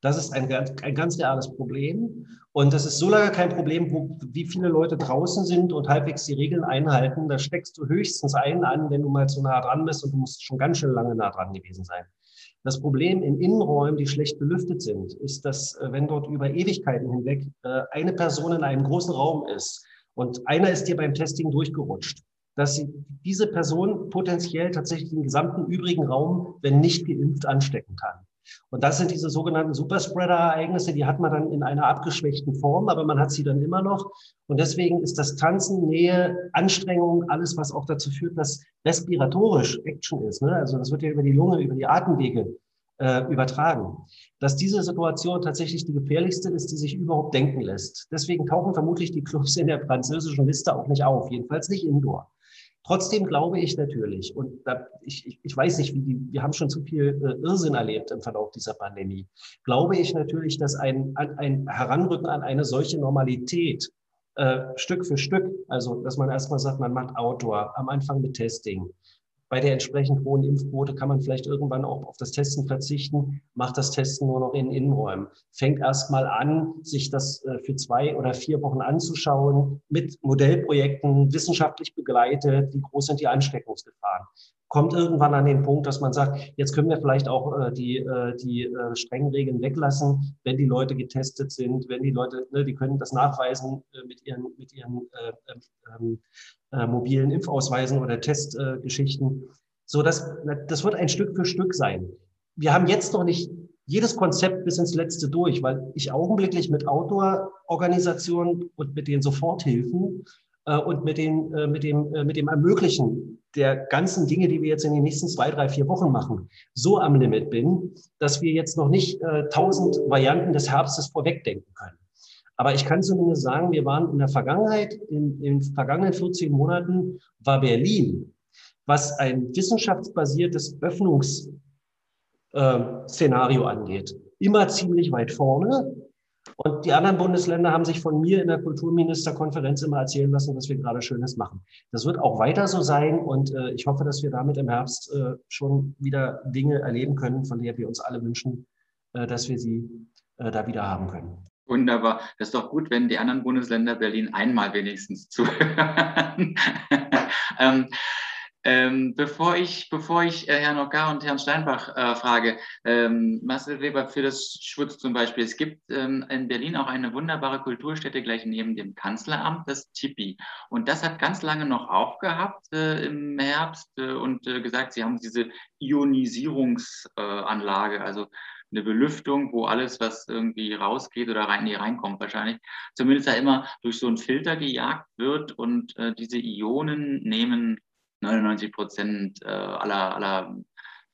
Das ist ein, ein ganz reales Problem. Und das ist so lange kein Problem, wo, wie viele Leute draußen sind und halbwegs die Regeln einhalten. Da steckst du höchstens einen an, wenn du mal zu nah dran bist und du musst schon ganz schön lange nah dran gewesen sein. Das Problem in Innenräumen, die schlecht belüftet sind, ist, dass äh, wenn dort über Ewigkeiten hinweg äh, eine Person in einem großen Raum ist und einer ist dir beim Testing durchgerutscht, dass sie diese Person potenziell tatsächlich den gesamten übrigen Raum, wenn nicht geimpft, anstecken kann. Und das sind diese sogenannten Superspreader-Ereignisse, die hat man dann in einer abgeschwächten Form, aber man hat sie dann immer noch. Und deswegen ist das Tanzen, Nähe, Anstrengung, alles, was auch dazu führt, dass respiratorisch Action ist. Ne? Also das wird ja über die Lunge, über die Atemwege äh, übertragen. Dass diese Situation tatsächlich die gefährlichste ist, die sich überhaupt denken lässt. Deswegen tauchen vermutlich die Clubs in der französischen Liste auch nicht auf, jedenfalls nicht indoor. Trotzdem glaube ich natürlich, und da, ich, ich, ich weiß nicht, wie die, wir haben schon zu viel äh, Irrsinn erlebt im Verlauf dieser Pandemie, glaube ich natürlich, dass ein, ein Heranrücken an eine solche Normalität äh, Stück für Stück, also dass man erstmal sagt, man macht Outdoor, am Anfang mit Testing, bei der entsprechend hohen Impfquote kann man vielleicht irgendwann auch auf das Testen verzichten, macht das Testen nur noch in Innenräumen. Fängt erstmal an, sich das äh, für zwei oder vier Wochen anzuschauen, mit Modellprojekten wissenschaftlich begleitet, wie groß sind die Ansteckungsgefahren kommt irgendwann an den Punkt, dass man sagt, jetzt können wir vielleicht auch äh, die, äh, die strengen Regeln weglassen, wenn die Leute getestet sind, wenn die Leute, ne, die können das nachweisen mit ihren, mit ihren äh, ähm, äh, mobilen Impfausweisen oder Testgeschichten. so dass das wird ein Stück für Stück sein. Wir haben jetzt noch nicht jedes Konzept bis ins letzte durch, weil ich augenblicklich mit Outdoor-Organisationen und mit den Soforthilfen äh, und mit, den, äh, mit, dem, äh, mit dem Ermöglichen der ganzen Dinge, die wir jetzt in den nächsten zwei, drei, vier Wochen machen, so am Limit bin, dass wir jetzt noch nicht tausend Varianten des Herbstes vorwegdenken können. Aber ich kann zumindest sagen, wir waren in der Vergangenheit, in, den vergangenen 14 Monaten, war Berlin, was ein wissenschaftsbasiertes Öffnungsszenario angeht, immer ziemlich weit vorne und die anderen Bundesländer haben sich von mir in der Kulturministerkonferenz immer erzählen lassen, dass wir gerade Schönes machen. Das wird auch weiter so sein und äh, ich hoffe, dass wir damit im Herbst äh, schon wieder Dinge erleben können, von denen wir uns alle wünschen, äh, dass wir sie äh, da wieder haben können. Wunderbar. Das ist doch gut, wenn die anderen Bundesländer Berlin einmal wenigstens zuhören. ähm, ähm, bevor ich, bevor ich äh, Herrn Ockar und Herrn Steinbach äh, frage, ähm, Marcel Weber für das Schutz zum Beispiel. Es gibt ähm, in Berlin auch eine wunderbare Kulturstätte gleich neben dem Kanzleramt, das Tipi. Und das hat ganz lange noch aufgehabt äh, im Herbst äh, und äh, gesagt, sie haben diese Ionisierungsanlage, also eine Belüftung, wo alles, was irgendwie rausgeht oder rein, nee, reinkommt wahrscheinlich, zumindest da immer durch so einen Filter gejagt wird und äh, diese Ionen nehmen 99 Prozent äh, aller, aller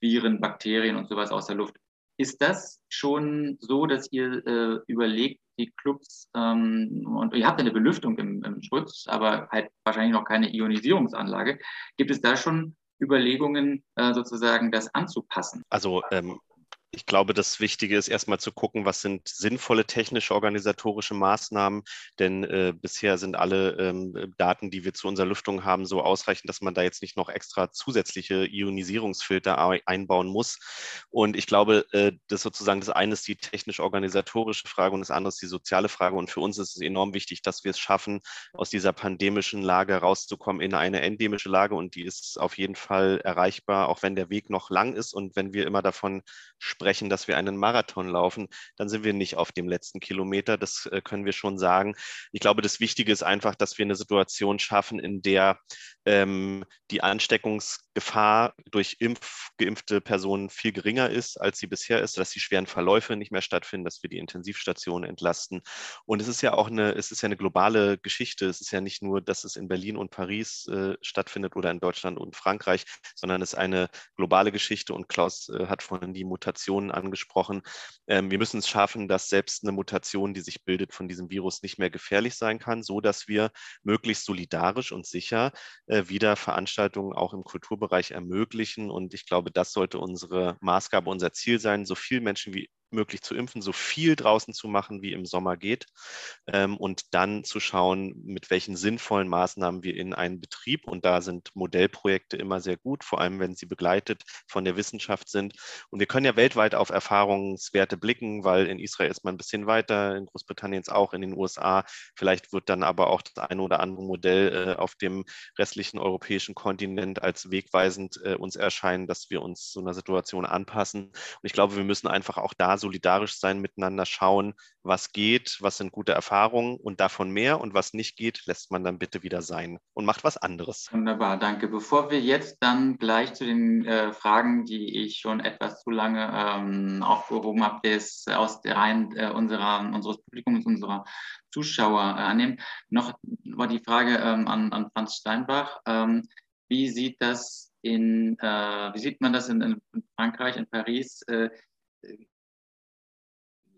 Viren, Bakterien und sowas aus der Luft. Ist das schon so, dass ihr äh, überlegt, die Clubs, ähm, und ihr habt eine Belüftung im, im, Schutz, aber halt wahrscheinlich noch keine Ionisierungsanlage. Gibt es da schon Überlegungen, äh, sozusagen das anzupassen? Also ähm, ich glaube, das Wichtige ist erstmal zu gucken, was sind sinnvolle technische, organisatorische Maßnahmen, denn äh, bisher sind alle ähm, Daten, die wir zu unserer Lüftung haben, so ausreichend, dass man da jetzt nicht noch extra zusätzliche Ionisierungsfilter einbauen muss. Und ich glaube, äh, das sozusagen das eine ist die technisch-organisatorische Frage und das andere ist die soziale Frage. Und für uns ist es enorm wichtig, dass wir es schaffen, aus dieser pandemischen Lage rauszukommen in eine endemische Lage. Und die ist auf jeden Fall erreichbar, auch wenn der Weg noch lang ist und wenn wir immer davon sprechen, sprechen, dass wir einen Marathon laufen, dann sind wir nicht auf dem letzten Kilometer. Das äh, können wir schon sagen. Ich glaube, das Wichtige ist einfach, dass wir eine Situation schaffen, in der ähm, die Ansteckungsgefahr durch impf, geimpfte Personen viel geringer ist, als sie bisher ist, dass die schweren Verläufe nicht mehr stattfinden, dass wir die Intensivstationen entlasten. Und es ist ja auch eine, es ist ja eine globale Geschichte. Es ist ja nicht nur, dass es in Berlin und Paris äh, stattfindet oder in Deutschland und Frankreich, sondern es ist eine globale Geschichte. Und Klaus äh, hat vorhin die Mutationen angesprochen. Ähm, wir müssen es schaffen, dass selbst eine Mutation, die sich bildet von diesem Virus, nicht mehr gefährlich sein kann, so dass wir möglichst solidarisch und sicher äh, wieder Veranstaltungen auch im Kulturbereich ermöglichen. Und ich glaube, das sollte unsere Maßgabe, unser Ziel sein, so viele Menschen wie möglich zu impfen, so viel draußen zu machen, wie im Sommer geht ähm, und dann zu schauen, mit welchen sinnvollen Maßnahmen wir in einen Betrieb, und da sind Modellprojekte immer sehr gut, vor allem wenn sie begleitet von der Wissenschaft sind. Und wir können ja weltweit auf Erfahrungswerte blicken, weil in Israel ist man ein bisschen weiter, in Großbritannien auch, in den USA. Vielleicht wird dann aber auch das eine oder andere Modell äh, auf dem restlichen europäischen Kontinent als wegweisend äh, uns erscheinen, dass wir uns so einer Situation anpassen. Und ich glaube, wir müssen einfach auch da solidarisch sein, miteinander schauen, was geht, was sind gute Erfahrungen und davon mehr und was nicht geht, lässt man dann bitte wieder sein und macht was anderes. Wunderbar, danke. Bevor wir jetzt dann gleich zu den äh, Fragen, die ich schon etwas zu lange ähm, aufgehoben habe, des, aus der Reihen äh, unserer, unseres Publikums, unserer Zuschauer äh, annehmen, noch war die Frage ähm, an, an Franz Steinbach. Ähm, wie sieht das in, äh, wie sieht man das in, in Frankreich, in Paris? Äh,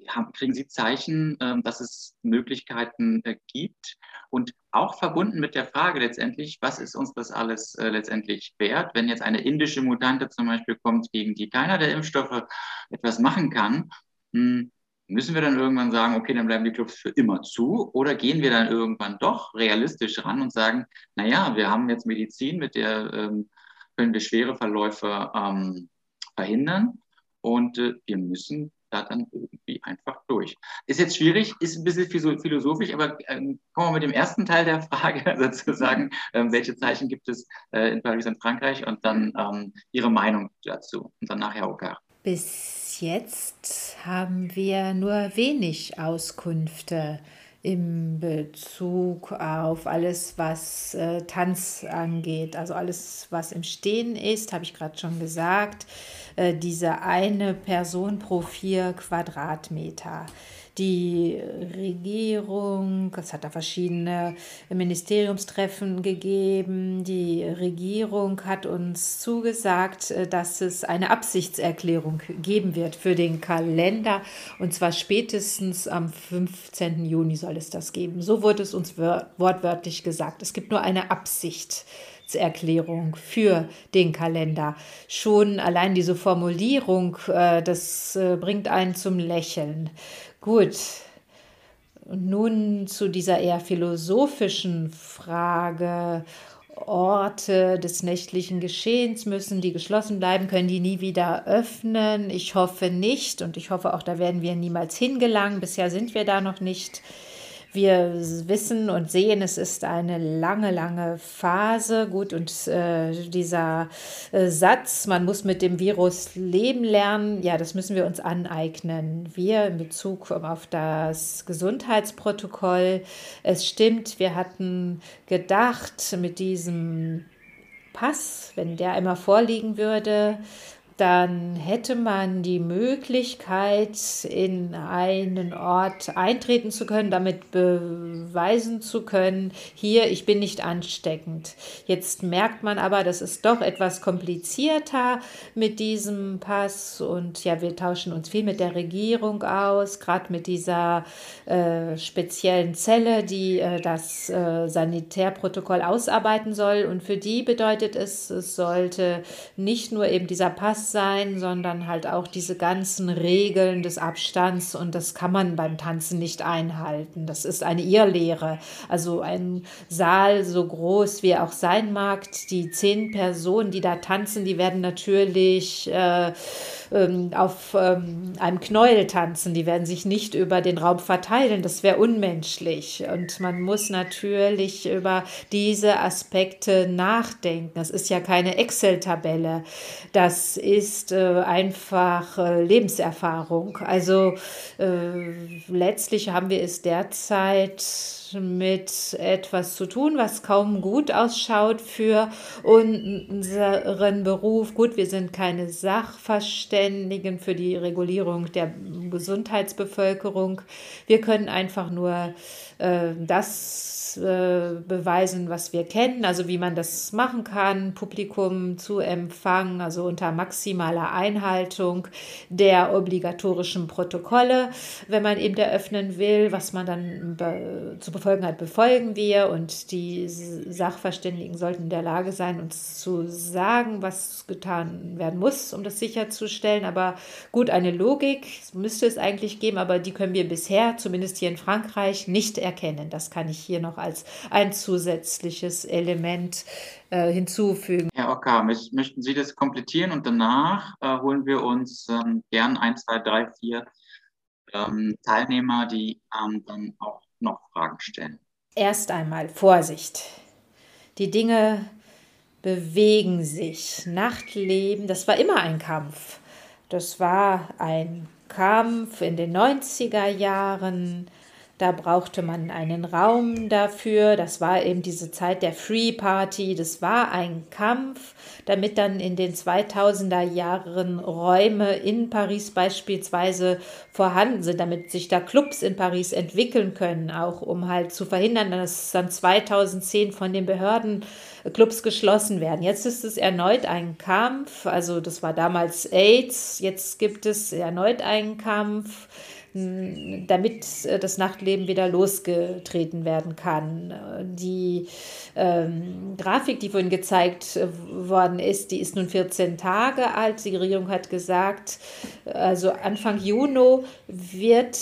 haben, kriegen Sie Zeichen, äh, dass es Möglichkeiten äh, gibt? Und auch verbunden mit der Frage letztendlich, was ist uns das alles äh, letztendlich wert, wenn jetzt eine indische Mutante zum Beispiel kommt, gegen die keiner der Impfstoffe etwas machen kann? Hm, müssen wir dann irgendwann sagen, okay, dann bleiben die Clubs für immer zu? Oder gehen wir dann irgendwann doch realistisch ran und sagen, naja, wir haben jetzt Medizin, mit der ähm, können wir schwere Verläufe ähm, verhindern und äh, wir müssen da dann irgendwie einfach durch. Ist jetzt schwierig, ist ein bisschen philosophisch, aber ähm, kommen wir mit dem ersten Teil der Frage sozusagen, ähm, welche Zeichen gibt es äh, in Paris und Frankreich und dann ähm, Ihre Meinung dazu und dann nachher Ogar. Bis jetzt haben wir nur wenig Auskünfte im Bezug auf alles, was äh, Tanz angeht. Also alles, was im Stehen ist, habe ich gerade schon gesagt. Äh, diese eine Person pro vier Quadratmeter die Regierung, es hat da verschiedene Ministeriumstreffen gegeben. Die Regierung hat uns zugesagt, äh, dass es eine Absichtserklärung geben wird für den Kalender. Und zwar spätestens am 15. Juni soll es das geben. So wurde es uns wortwörtlich gesagt. Es gibt nur eine Absicht. Absichtserklärung für den Kalender. Schon allein diese Formulierung, äh, das äh, bringt einen zum Lächeln. Gut. Und nun zu dieser eher philosophischen Frage. Orte des nächtlichen Geschehens müssen die geschlossen bleiben, können die nie wieder öffnen. Ich hoffe nicht und ich hoffe auch, da werden wir niemals hingelangen. Bisher sind wir da noch nicht. Wir wissen und sehen, es ist eine lange, lange Phase. Gut, und äh, dieser äh, Satz, man muss mit dem Virus leben lernen, ja, das müssen wir uns aneignen. Wir in Bezug auf das Gesundheitsprotokoll. Es stimmt, wir hatten gedacht, mit diesem Pass, wenn der einmal vorliegen würde, dann hätte man die Möglichkeit, in einen Ort eintreten zu können, damit beweisen zu können, hier, ich bin nicht ansteckend. Jetzt merkt man aber, das ist doch etwas komplizierter mit diesem Pass und ja, wir tauschen uns viel mit der Regierung aus, gerade mit dieser äh, speziellen Zelle, die äh, das äh, Sanitärprotokoll ausarbeiten soll und für die bedeutet es, es sollte nicht nur eben dieser Pass sein, sondern halt auch diese ganzen Regeln des Abstands und das kann man beim Tanzen nicht einhalten. Das ist eine Irrlehre. Also ein Saal so groß wie er auch sein mag, die zehn Personen, die da tanzen, die werden natürlich äh, ähm, auf ähm, einem Knäuel tanzen. Die werden sich nicht über den Raum verteilen. Das wäre unmenschlich. Und man muss natürlich über diese Aspekte nachdenken. Das ist ja keine Excel-Tabelle. Das ist äh, einfach äh, Lebenserfahrung. Also äh, letztlich haben wir es derzeit mit etwas zu tun, was kaum gut ausschaut für unseren Beruf. Gut, wir sind keine Sachverständigen für die Regulierung der Gesundheitsbevölkerung. Wir können einfach nur äh, das äh, beweisen, was wir kennen, also wie man das machen kann, Publikum zu empfangen, also unter maximaler Einhaltung der obligatorischen Protokolle. Wenn man eben eröffnen will, was man dann zu befolgen hat, befolgen wir und die Sachverständigen sollten in der Lage sein, uns zu sagen, was getan werden muss, um das sicherzustellen. Aber gut, eine Logik müsste es eigentlich geben, aber die können wir bisher, zumindest hier in Frankreich, nicht erkennen. Das kann ich hier noch als ein zusätzliches Element äh, hinzufügen. Herr Ocker, möchten Sie das komplettieren und danach äh, holen wir uns ähm, gern ein, zwei, drei, vier ähm, Teilnehmer, die ähm, dann auch noch Fragen stellen. Erst einmal Vorsicht. Die Dinge bewegen sich. Nachtleben, das war immer ein Kampf. Das war ein Kampf in den 90er Jahren da brauchte man einen Raum dafür. Das war eben diese Zeit der Free Party. Das war ein Kampf, damit dann in den 2000er Jahren Räume in Paris beispielsweise vorhanden sind, damit sich da Clubs in Paris entwickeln können, auch um halt zu verhindern, dass dann 2010 von den Behörden Clubs geschlossen werden. Jetzt ist es erneut ein Kampf. Also das war damals AIDS. Jetzt gibt es erneut einen Kampf damit äh, das Nachtleben wieder losgetreten werden kann. Die ähm, Grafik, die vorhin gezeigt äh, worden ist, die ist nun 14 Tage alt. Die Regierung hat gesagt, also Anfang Juni wird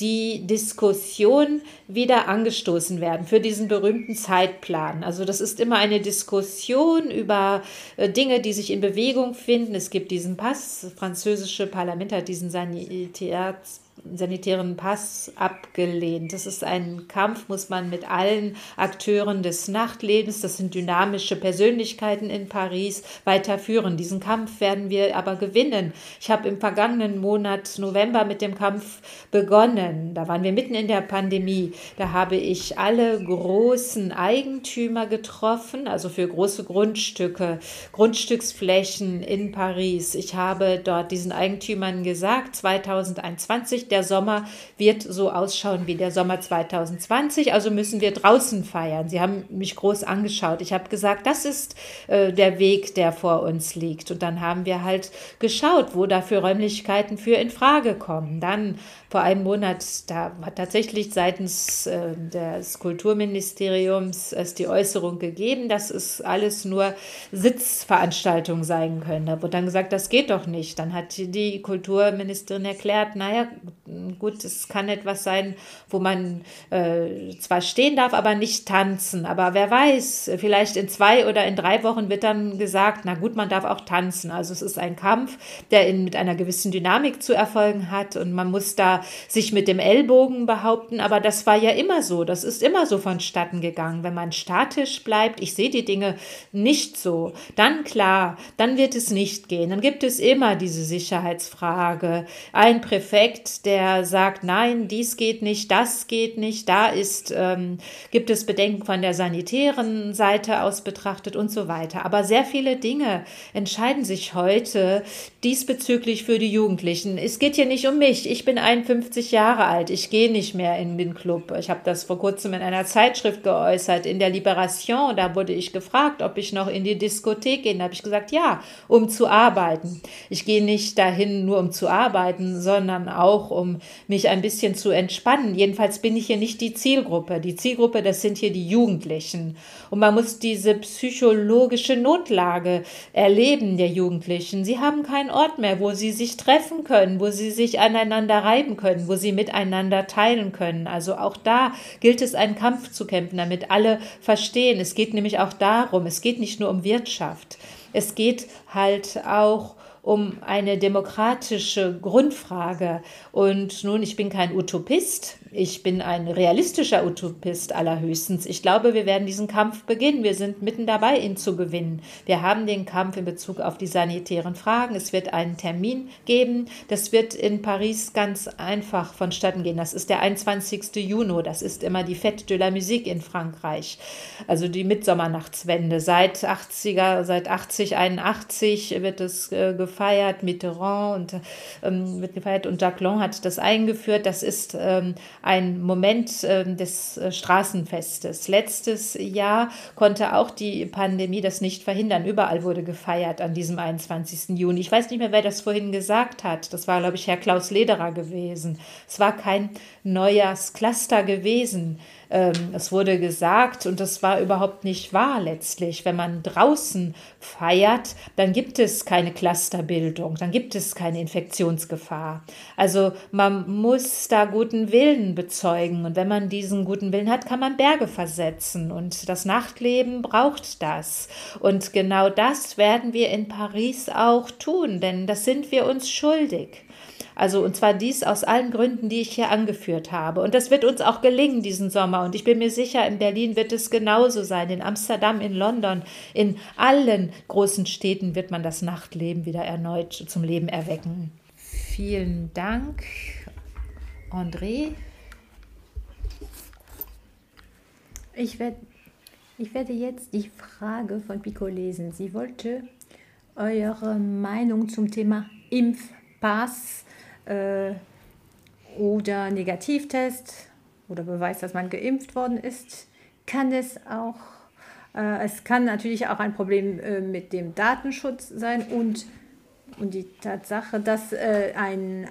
die Diskussion wieder angestoßen werden für diesen berühmten Zeitplan. Also das ist immer eine Diskussion über äh, Dinge, die sich in Bewegung finden. Es gibt diesen Pass, das französische Parlament hat diesen Sanitäts sanitären Pass abgelehnt. Das ist ein Kampf, muss man mit allen Akteuren des Nachtlebens, das sind dynamische Persönlichkeiten in Paris, weiterführen. Diesen Kampf werden wir aber gewinnen. Ich habe im vergangenen Monat November mit dem Kampf begonnen. Da waren wir mitten in der Pandemie. Da habe ich alle großen Eigentümer getroffen, also für große Grundstücke, Grundstücksflächen in Paris. Ich habe dort diesen Eigentümern gesagt, 2021 der Sommer wird so ausschauen wie der Sommer 2020, also müssen wir draußen feiern. Sie haben mich groß angeschaut. Ich habe gesagt, das ist äh, der Weg, der vor uns liegt. Und dann haben wir halt geschaut, wo dafür Räumlichkeiten für in Frage kommen. Dann vor einem Monat, da hat tatsächlich seitens äh, des Kulturministeriums es die Äußerung gegeben, dass es alles nur Sitzveranstaltungen sein können. Da wurde dann gesagt, das geht doch nicht. Dann hat die Kulturministerin erklärt, naja, gut, es kann etwas sein, wo man äh, zwar stehen darf, aber nicht tanzen. Aber wer weiß, vielleicht in zwei oder in drei Wochen wird dann gesagt, na gut, man darf auch tanzen. Also es ist ein Kampf, der in, mit einer gewissen Dynamik zu erfolgen hat und man muss da sich mit dem Ellbogen behaupten, aber das war ja immer so, das ist immer so vonstatten gegangen. Wenn man statisch bleibt, ich sehe die Dinge nicht so, dann klar, dann wird es nicht gehen. Dann gibt es immer diese Sicherheitsfrage. Ein Präfekt, der sagt, nein, dies geht nicht, das geht nicht, da ist, ähm, gibt es Bedenken von der sanitären Seite aus betrachtet und so weiter. Aber sehr viele Dinge entscheiden sich heute diesbezüglich für die Jugendlichen. Es geht hier nicht um mich. Ich bin einfach 51 Jahre alt. Ich gehe nicht mehr in den Club. Ich habe das vor kurzem in einer Zeitschrift geäußert, in der Liberation. Da wurde ich gefragt, ob ich noch in die Diskothek gehe. Da habe ich gesagt, ja, um zu arbeiten. Ich gehe nicht dahin nur um zu arbeiten, sondern auch um mich ein bisschen zu entspannen. Jedenfalls bin ich hier nicht die Zielgruppe. Die Zielgruppe, das sind hier die Jugendlichen. Und man muss diese psychologische Notlage erleben der Jugendlichen. Sie haben keinen Ort mehr, wo sie sich treffen können, wo sie sich aneinander reiben können, wo sie miteinander teilen können. Also auch da gilt es, einen Kampf zu kämpfen, damit alle verstehen. Es geht nämlich auch darum, es geht nicht nur um Wirtschaft. Es geht halt auch um eine demokratische Grundfrage. Und nun, ich bin kein Utopist, ich bin ein realistischer Utopist allerhöchstens. Ich glaube, wir werden diesen Kampf beginnen. Wir sind mitten dabei, ihn zu gewinnen. Wir haben den Kampf in Bezug auf die sanitären Fragen. Es wird einen Termin geben. Das wird in Paris ganz einfach vonstatten gehen. Das ist der 21. Juni. Das ist immer die Fête de la Musique in Frankreich. Also die Mitsommernachtswende. Seit 80er, seit 80, 81 wird es äh, gefeiert. Mitterrand und ähm, wird gefeiert und Jacquelin hat das eingeführt. Das ist ähm, ein Moment äh, des äh, Straßenfestes. Letztes Jahr konnte auch die Pandemie das nicht verhindern. Überall wurde gefeiert an diesem 21. Juni. Ich weiß nicht mehr, wer das vorhin gesagt hat. Das war, glaube ich, Herr Klaus Lederer gewesen. Es war kein Neujahrscluster gewesen. Ähm, es wurde gesagt, und das war überhaupt nicht wahr letztlich, wenn man draußen feiert, dann gibt es keine Clusterbildung, dann gibt es keine Infektionsgefahr. Also man muss da guten Willen bezeugen und wenn man diesen guten Willen hat, kann man Berge versetzen und das Nachtleben braucht das. Und genau das werden wir in Paris auch tun, denn das sind wir uns schuldig. Also und zwar dies aus allen Gründen, die ich hier angeführt habe. Und das wird uns auch gelingen diesen Sommer. Und ich bin mir sicher, in Berlin wird es genauso sein. In Amsterdam, in London, in allen großen Städten wird man das Nachtleben wieder erneut zum Leben erwecken. Vielen Dank, André. Ich werde, ich werde jetzt die Frage von Pico lesen. Sie wollte eure Meinung zum Thema Impfpass äh, oder Negativtest oder Beweis, dass man geimpft worden ist, kann es auch, äh, es kann natürlich auch ein Problem äh, mit dem Datenschutz sein und, und die Tatsache, dass äh, ein,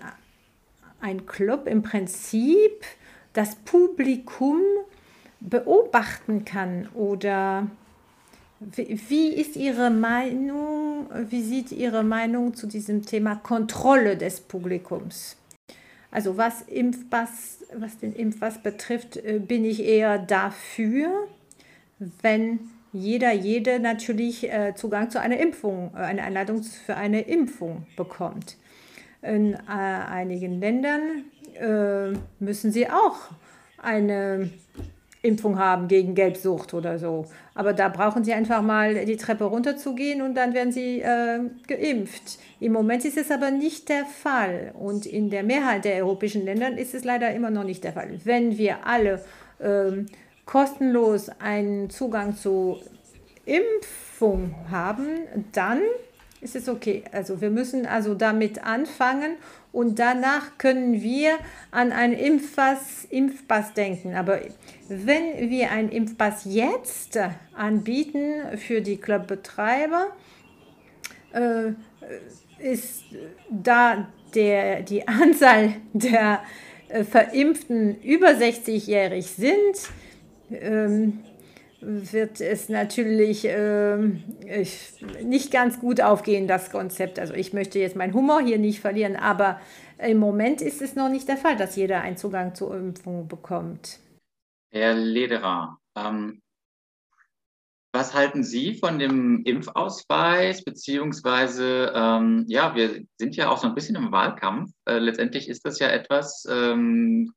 ein Club im Prinzip das Publikum beobachten kann oder wie ist Ihre Meinung, wie sieht Ihre Meinung zu diesem Thema Kontrolle des Publikums? Also was Impfpass, was den Impfpass betrifft, äh, bin ich eher dafür, wenn jeder, jede natürlich äh, Zugang zu einer Impfung, äh, eine Einladung für eine Impfung bekommt. In einigen Ländern müssen sie auch eine Impfung haben gegen Gelbsucht oder so. Aber da brauchen sie einfach mal die Treppe runterzugehen und dann werden sie äh, geimpft. Im Moment ist es aber nicht der Fall. Und in der Mehrheit der europäischen Länder ist es leider immer noch nicht der Fall. Wenn wir alle äh, kostenlos einen Zugang zu Impfung haben, dann ist es okay. Also wir müssen also damit anfangen und danach können wir an einen Impfpass, Impfpass denken. Aber wenn wir einen Impfpass jetzt anbieten für die Clubbetreiber, äh, ist da der, die Anzahl der äh, Verimpften über 60-jährig sind, ähm, wird es natürlich äh, nicht ganz gut aufgehen, das Konzept. Also ich möchte jetzt meinen Humor hier nicht verlieren, aber im Moment ist es noch nicht der Fall, dass jeder einen Zugang zur Impfung bekommt. Herr Lederer, ähm, was halten Sie von dem Impfausweis? Beziehungsweise, ähm, ja, wir sind ja auch so ein bisschen im Wahlkampf. Äh, letztendlich ist das ja etwas, ähm,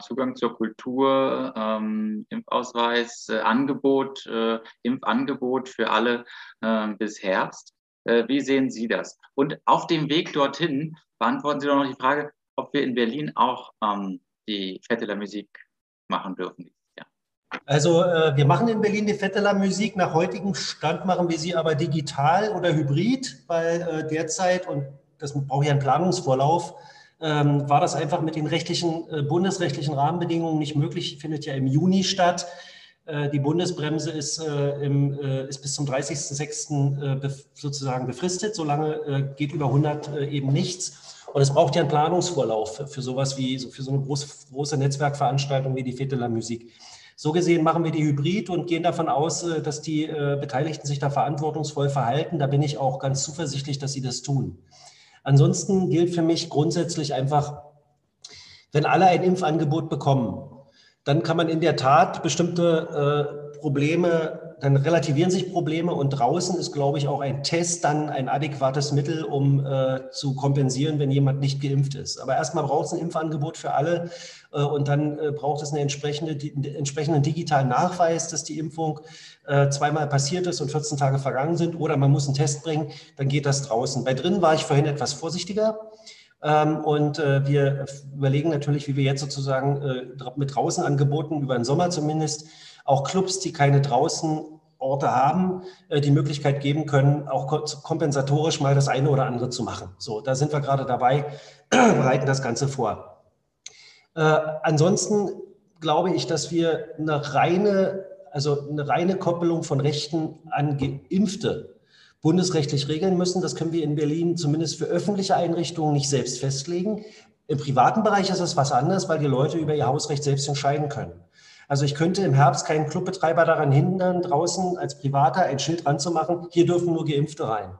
Zugang zur Kultur, ähm, Impfausweis, äh, Angebot, äh, Impfangebot für alle äh, bis Herbst. Äh, wie sehen Sie das? Und auf dem Weg dorthin beantworten Sie doch noch die Frage, ob wir in Berlin auch ähm, die la Musique machen dürfen. Also äh, wir machen in Berlin die la Musique. Nach heutigem Stand machen wir sie aber digital oder hybrid, weil äh, derzeit, und das braucht ja einen Planungsvorlauf, ähm, war das einfach mit den rechtlichen, äh, bundesrechtlichen Rahmenbedingungen nicht möglich. Findet ja im Juni statt. Äh, die Bundesbremse ist, äh, im, äh, ist bis zum 30.06. Äh, sozusagen befristet. Solange geht über 100 eben nichts. Und es braucht ja einen Planungsvorlauf für, für sowas wie, so für so eine große, große Netzwerkveranstaltung wie die Fete Musique. So gesehen machen wir die Hybrid und gehen davon aus, dass die Beteiligten sich da verantwortungsvoll verhalten. Da bin ich auch ganz zuversichtlich, dass sie das tun. Ansonsten gilt für mich grundsätzlich einfach, wenn alle ein Impfangebot bekommen, dann kann man in der Tat bestimmte äh, Probleme, dann relativieren sich Probleme und draußen ist, glaube ich, auch ein Test dann ein adäquates Mittel, um äh, zu kompensieren, wenn jemand nicht geimpft ist. Aber erstmal braucht es ein Impfangebot für alle äh, und dann äh, braucht es eine entsprechende, einen entsprechenden digitalen Nachweis, dass die Impfung äh, zweimal passiert ist und 14 Tage vergangen sind oder man muss einen Test bringen, dann geht das draußen. Bei drinnen war ich vorhin etwas vorsichtiger. Ähm, und äh, wir überlegen natürlich, wie wir jetzt sozusagen äh, mit draußen angeboten, über den Sommer zumindest, auch Clubs, die keine draußen Orte haben, äh, die Möglichkeit geben können, auch kompensatorisch mal das eine oder andere zu machen. So, da sind wir gerade dabei, bereiten das Ganze vor. Äh, ansonsten glaube ich, dass wir eine reine, also eine reine Koppelung von Rechten an Geimpfte bundesrechtlich regeln müssen. Das können wir in Berlin zumindest für öffentliche Einrichtungen nicht selbst festlegen. Im privaten Bereich ist es was anderes, weil die Leute über ihr Hausrecht selbst entscheiden können. Also ich könnte im Herbst keinen Clubbetreiber daran hindern, draußen als Privater ein Schild ranzumachen, hier dürfen nur Geimpfte rein.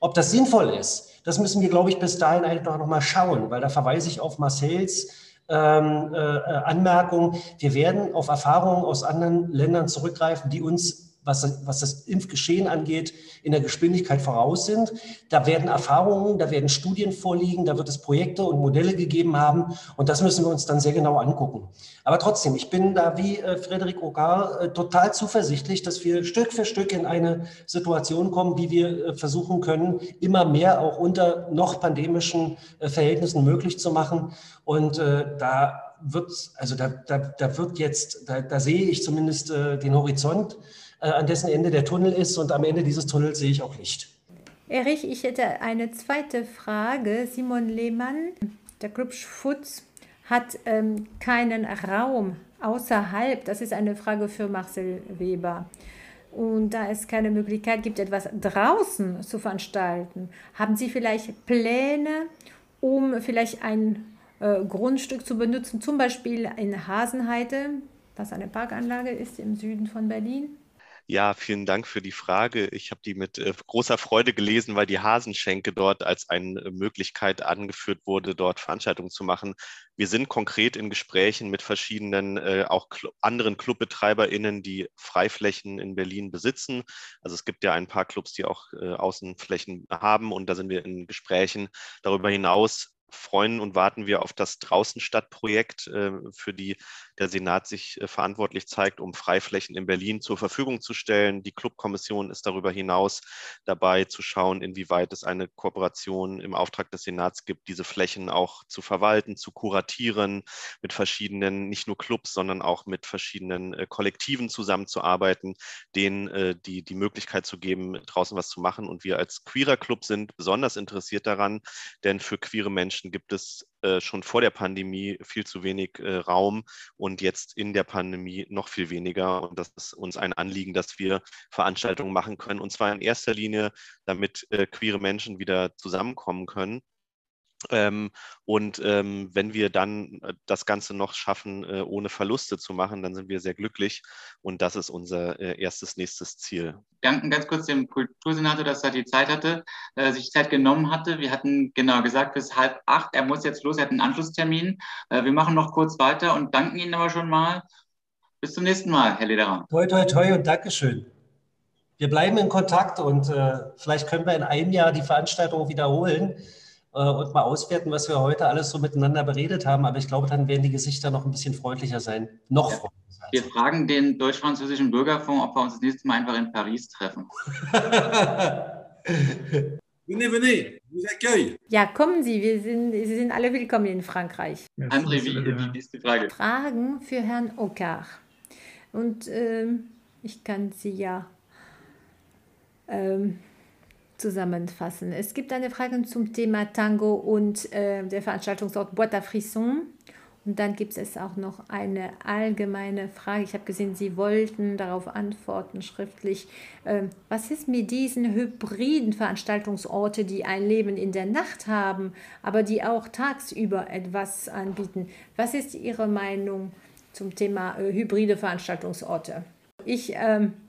Ob das sinnvoll ist, das müssen wir, glaube ich, bis dahin einfach noch mal schauen, weil da verweise ich auf Marcells ähm, äh, Anmerkung. Wir werden auf Erfahrungen aus anderen Ländern zurückgreifen, die uns was, was das Impfgeschehen angeht, in der Geschwindigkeit voraus sind. Da werden Erfahrungen, da werden Studien vorliegen, da wird es Projekte und Modelle gegeben haben und das müssen wir uns dann sehr genau angucken. Aber trotzdem, ich bin da wie äh, Frederik Ogar äh, total zuversichtlich, dass wir Stück für Stück in eine Situation kommen, wie wir äh, versuchen können, immer mehr auch unter noch pandemischen Verhältnissen möglich zu machen. Und da wird, also da, da, da wird jetzt, da, da sehe ich zumindest den Horizont an dessen Ende der Tunnel ist. Und am Ende dieses Tunnels sehe ich auch Licht. Erich, ich hätte eine zweite Frage. Simon Lehmann, der Club Schutz, hat ähm, keinen Raum außerhalb. Das ist eine Frage für Marcel Weber. Und da es keine Möglichkeit gibt, etwas draußen zu veranstalten, haben Sie vielleicht Pläne, um vielleicht ein äh, Grundstück zu benutzen, zum Beispiel in Hasenheide, was eine Parkanlage ist im Süden von Berlin? Ja, vielen Dank für die Frage. Ich habe die mit äh, großer Freude gelesen, weil die Hasenschenke dort als eine äh, Möglichkeit angeführt wurde, dort Veranstaltungen zu machen. Wir sind konkret in Gesprächen mit verschiedenen, äh, auch Cl anderen ClubbetreiberInnen, die Freiflächen in Berlin besitzen. Also es gibt ja ein paar Clubs, die auch äh, Außenflächen haben und da sind wir in Gesprächen. Darüber hinaus freuen und warten wir auf das Draußenstadtprojekt, äh, für die der Senat sich äh, verantwortlich zeigt, um Freiflächen in Berlin zur Verfügung zu stellen. Die Clubkommission ist darüber hinaus dabei zu schauen, inwieweit es eine Kooperation im Auftrag des Senats gibt, diese Flächen auch zu verwalten, zu kuratieren, mit verschiedenen, nicht nur Clubs, sondern auch mit verschiedenen äh, Kollektiven zusammenzuarbeiten, denen die, die Möglichkeit zu geben, draußen was zu machen. Und wir als queerer Club sind besonders interessiert daran, denn für queere Menschen gibt es äh, schon vor der Pandemie viel zu wenig äh, Raum und jetzt in der Pandemie noch viel weniger. Und das ist uns ein Anliegen, dass wir Veranstaltungen machen können. Und zwar in erster Linie, damit äh, queere Menschen wieder zusammenkommen können ähm, und ähm, wenn wir dann äh, das Ganze noch schaffen, äh, ohne Verluste zu machen, dann sind wir sehr glücklich. Und das ist unser äh, erstes, nächstes Ziel. Danken ganz kurz dem Kultursenator, dass er die Zeit hatte, äh, sich Zeit genommen hatte. Wir hatten genau gesagt, bis halb acht. Er muss jetzt los, er hat einen Anschlusstermin. Äh, wir machen noch kurz weiter und danken Ihnen aber schon mal. Bis zum nächsten Mal, Herr Lederer. Toi, toi, toi und Dankeschön. Wir bleiben in Kontakt und äh, vielleicht können wir in einem Jahr die Veranstaltung wiederholen. Äh, und mal auswerten, was wir heute alles so miteinander beredet haben. Aber ich glaube, dann werden die Gesichter noch ein bisschen freundlicher sein. Noch ja. freundlicher. Wir fragen den deutsch-französischen Bürgerfonds, ob wir uns das nächste Mal einfach in Paris treffen. venez, venez, vous accueille. Ja, kommen Sie, wir sind, Sie sind alle willkommen in Frankreich. André, wie, wie ist die Frage? Fragen für Herrn Okar. Und ähm, ich kann Sie ja ähm, zusammenfassen. Es gibt eine Frage zum Thema Tango und äh, der Veranstaltungsort Boîte à Frisson. Und dann gibt es auch noch eine allgemeine Frage. Ich habe gesehen, Sie wollten darauf antworten schriftlich. Ähm, was ist mit diesen hybriden Veranstaltungsorten, die ein Leben in der Nacht haben, aber die auch tagsüber etwas anbieten? Was ist Ihre Meinung zum Thema äh, hybride Veranstaltungsorte? Ich, ähm, äh,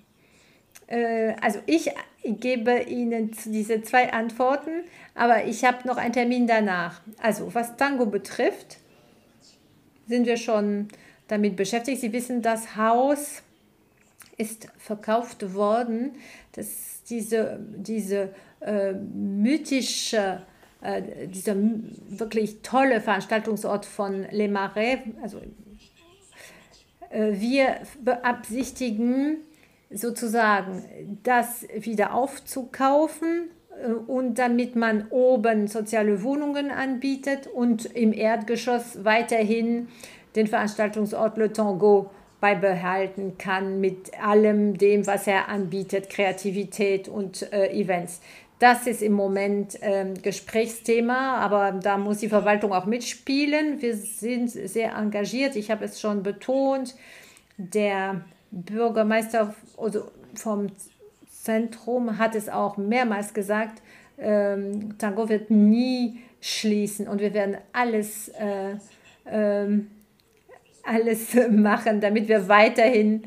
also ich gebe Ihnen diese zwei Antworten, aber ich habe noch einen Termin danach. Also was Tango betrifft, sind wir schon damit beschäftigt. Sie wissen, das Haus ist verkauft worden. Das, diese diese äh, mythische, äh, dieser wirklich tolle Veranstaltungsort von Les Marais, also äh, wir beabsichtigen sozusagen, das wieder aufzukaufen äh, und damit man oben soziale Wohnungen anbietet und im Erdgeschoss weiterhin den Veranstaltungsort Le Tango beibehalten kann mit allem dem, was er anbietet, Kreativität und äh, Events. Das ist im Moment ähm, Gesprächsthema, aber da muss die Verwaltung auch mitspielen. Wir sind sehr engagiert, ich habe es schon betont. Der Bürgermeister also vom Zentrum hat es auch mehrmals gesagt, ähm, Tango wird nie schließen und wir werden alles, äh, äh, alles machen, damit wir weiterhin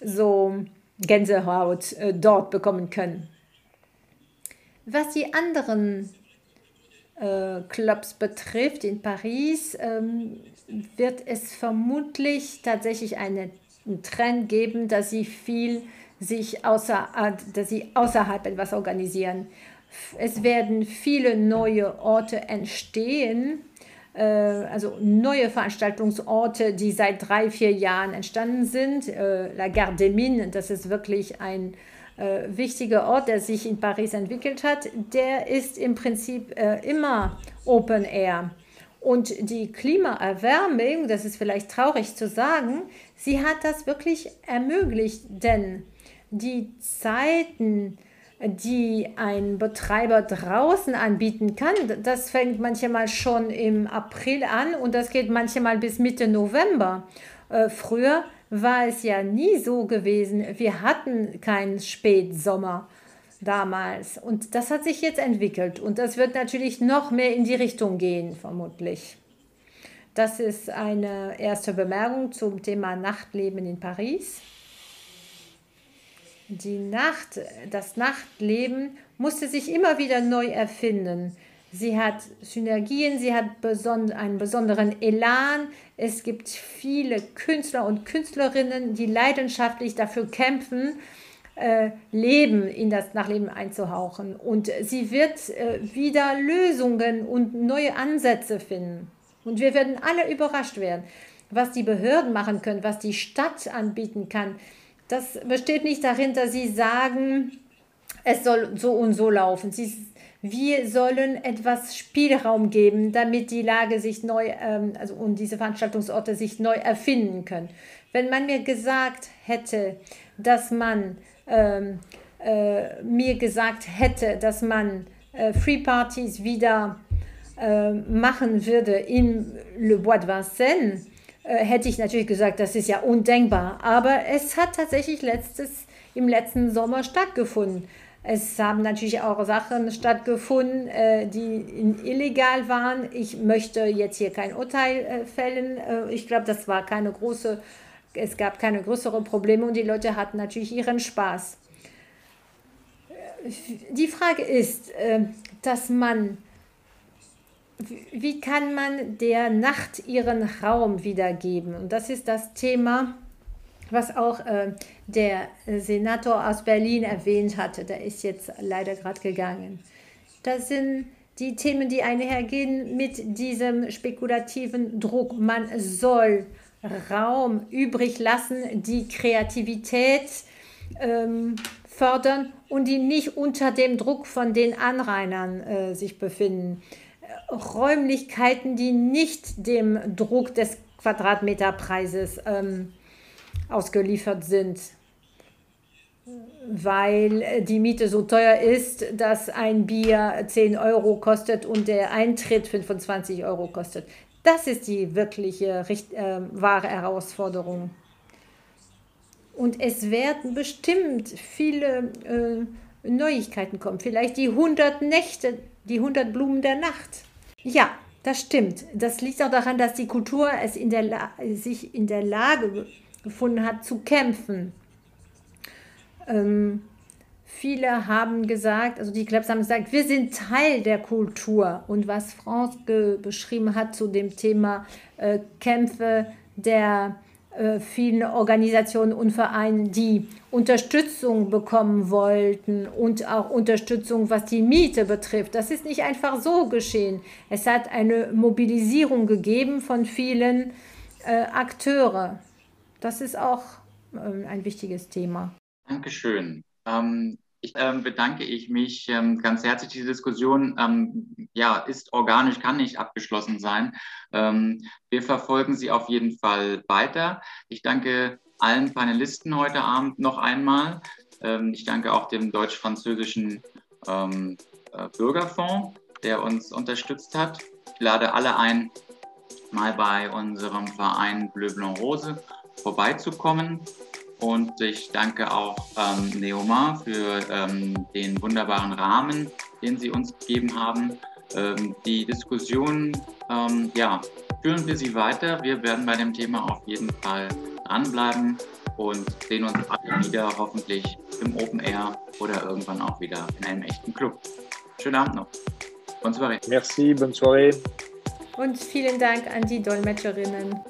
so Gänsehaut äh, dort bekommen können. Was die anderen äh, Clubs betrifft in Paris, ähm, wird es vermutlich tatsächlich eine, einen Trend geben, dass sie viel sich außer, dass sie außerhalb etwas organisieren. Es werden viele neue Orte entstehen, äh, also neue Veranstaltungsorte, die seit drei, vier Jahren entstanden sind. Äh, La Gare des Mines, das ist wirklich ein äh, wichtiger Ort, der sich in Paris entwickelt hat. Der ist im Prinzip immer Open Air. Und die Klimaerwärmung, das ist vielleicht traurig zu sagen, sie hat das wirklich ermöglicht, denn die Zeiten, die ein Betreiber draußen anbieten kann, das fängt manchmal schon im April an und das geht manchmal bis Mitte November. Äh, früher war es ja nie so gewesen. Wir hatten keinen Spätsommer damals und das hat sich jetzt entwickelt und das wird natürlich noch mehr in die Richtung gehen, vermutlich. Das ist eine erste Bemerkung zum Thema Nachtleben in Paris die Nacht, das Nachtleben musste sich immer wieder neu erfinden. Sie hat Synergien, sie hat beson einen besonderen Elan. Es gibt viele Künstler und Künstlerinnen, die leidenschaftlich dafür kämpfen, äh, Leben in das Nachleben einzuhauchen. Und sie wird äh, wieder Lösungen und neue Ansätze finden. Und wir werden alle überrascht werden, was die Behörden machen können, was die Stadt anbieten kann das besteht nicht darin, dass sie sagen, es soll so und so laufen. Sie, wir sollen etwas Spielraum geben, damit die Lage sich neu, ähm, also und diese Veranstaltungsorte sich neu erfinden können. Wenn man mir gesagt hätte, dass man ähm, äh, mir gesagt hätte, dass man äh, Free Parties wieder äh, machen würde in Le Bois de Vincennes, äh, hätte ich natürlich gesagt, das ist ja undenkbar. Aber es hat tatsächlich letztes, im letzten Sommer stattgefunden. Es haben natürlich auch Sachen stattgefunden, äh, die illegal waren. Ich möchte jetzt hier kein Urteil äh, fällen. Ich glaube, das war keine große, es gab keine größeren Probleme und die Leute hatten natürlich ihren Spaß. Die Frage ist, dass man wie kann man der Nacht ihren Raum wiedergeben? Und das ist das Thema, was auch äh, der Senator aus Berlin erwähnt hatte. Der ist jetzt leider gerade gegangen. Das sind die Themen, die einhergehen mit diesem spekulativen Druck. Man soll Raum übrig lassen, die Kreativität ähm, fördern und die nicht unter dem Druck von den Anrainern äh, sich befinden. Räumlichkeiten, die nicht dem Druck des Quadratmeterpreises ähm, ausgeliefert sind. weil die Miete so teuer ist, dass ein Bier 10 Euro kostet und der Eintritt 25 Euro kostet. Das ist die wirkliche, äh, wahre Herausforderung. Und es werden bestimmt viele äh, Neuigkeiten kommen. Vielleicht die 100 Nächte, die 100 Blumen der Nacht. Ja, das stimmt. Das liegt auch daran, dass die Kultur es in der sich in der Lage gefunden hat, zu kämpfen. Ähm, viele haben gesagt, also die Clubs haben gesagt, wir sind Teil der Kultur. Und was France beschrieben hat zu dem Thema äh, Kämpfe der äh, vielen Organisationen und Vereinen, die Unterstützung bekommen wollten und auch Unterstützung, was die Miete betrifft. Das ist nicht einfach so geschehen. Es hat eine Mobilisierung gegeben von vielen äh, Akteure. Das ist auch äh, ein wichtiges Thema. Dankeschön. Ähm, ich ähm, bedanke ich mich ähm, ganz herzlich. Diese Diskussion ähm, ja, ist organisch, kann nicht abgeschlossen sein. Ähm, wir verfolgen sie auf jeden Fall weiter. Ich danke allen Panelisten heute Abend noch einmal. Ähm, ich danke auch dem deutsch-französischen ähm, äh, Bürgerfonds, der uns unterstützt hat. Ich lade alle ein, mal bei unserem Verein Bleu Blanc Rose vorbeizukommen. Und ich danke auch ähm, Neoma für ähm, den wunderbaren Rahmen, den Sie uns gegeben haben. Ähm, die Diskussion, ähm, ja, führen wir sie weiter. Wir werden bei dem Thema auf jeden Fall dranbleiben und sehen uns alle wieder hoffentlich im Open Air oder irgendwann auch wieder in einem echten Club. Schönen Abend noch. Bonne soirée. Merci, bonne soirée. Und vielen Dank an die Dolmetscherinnen.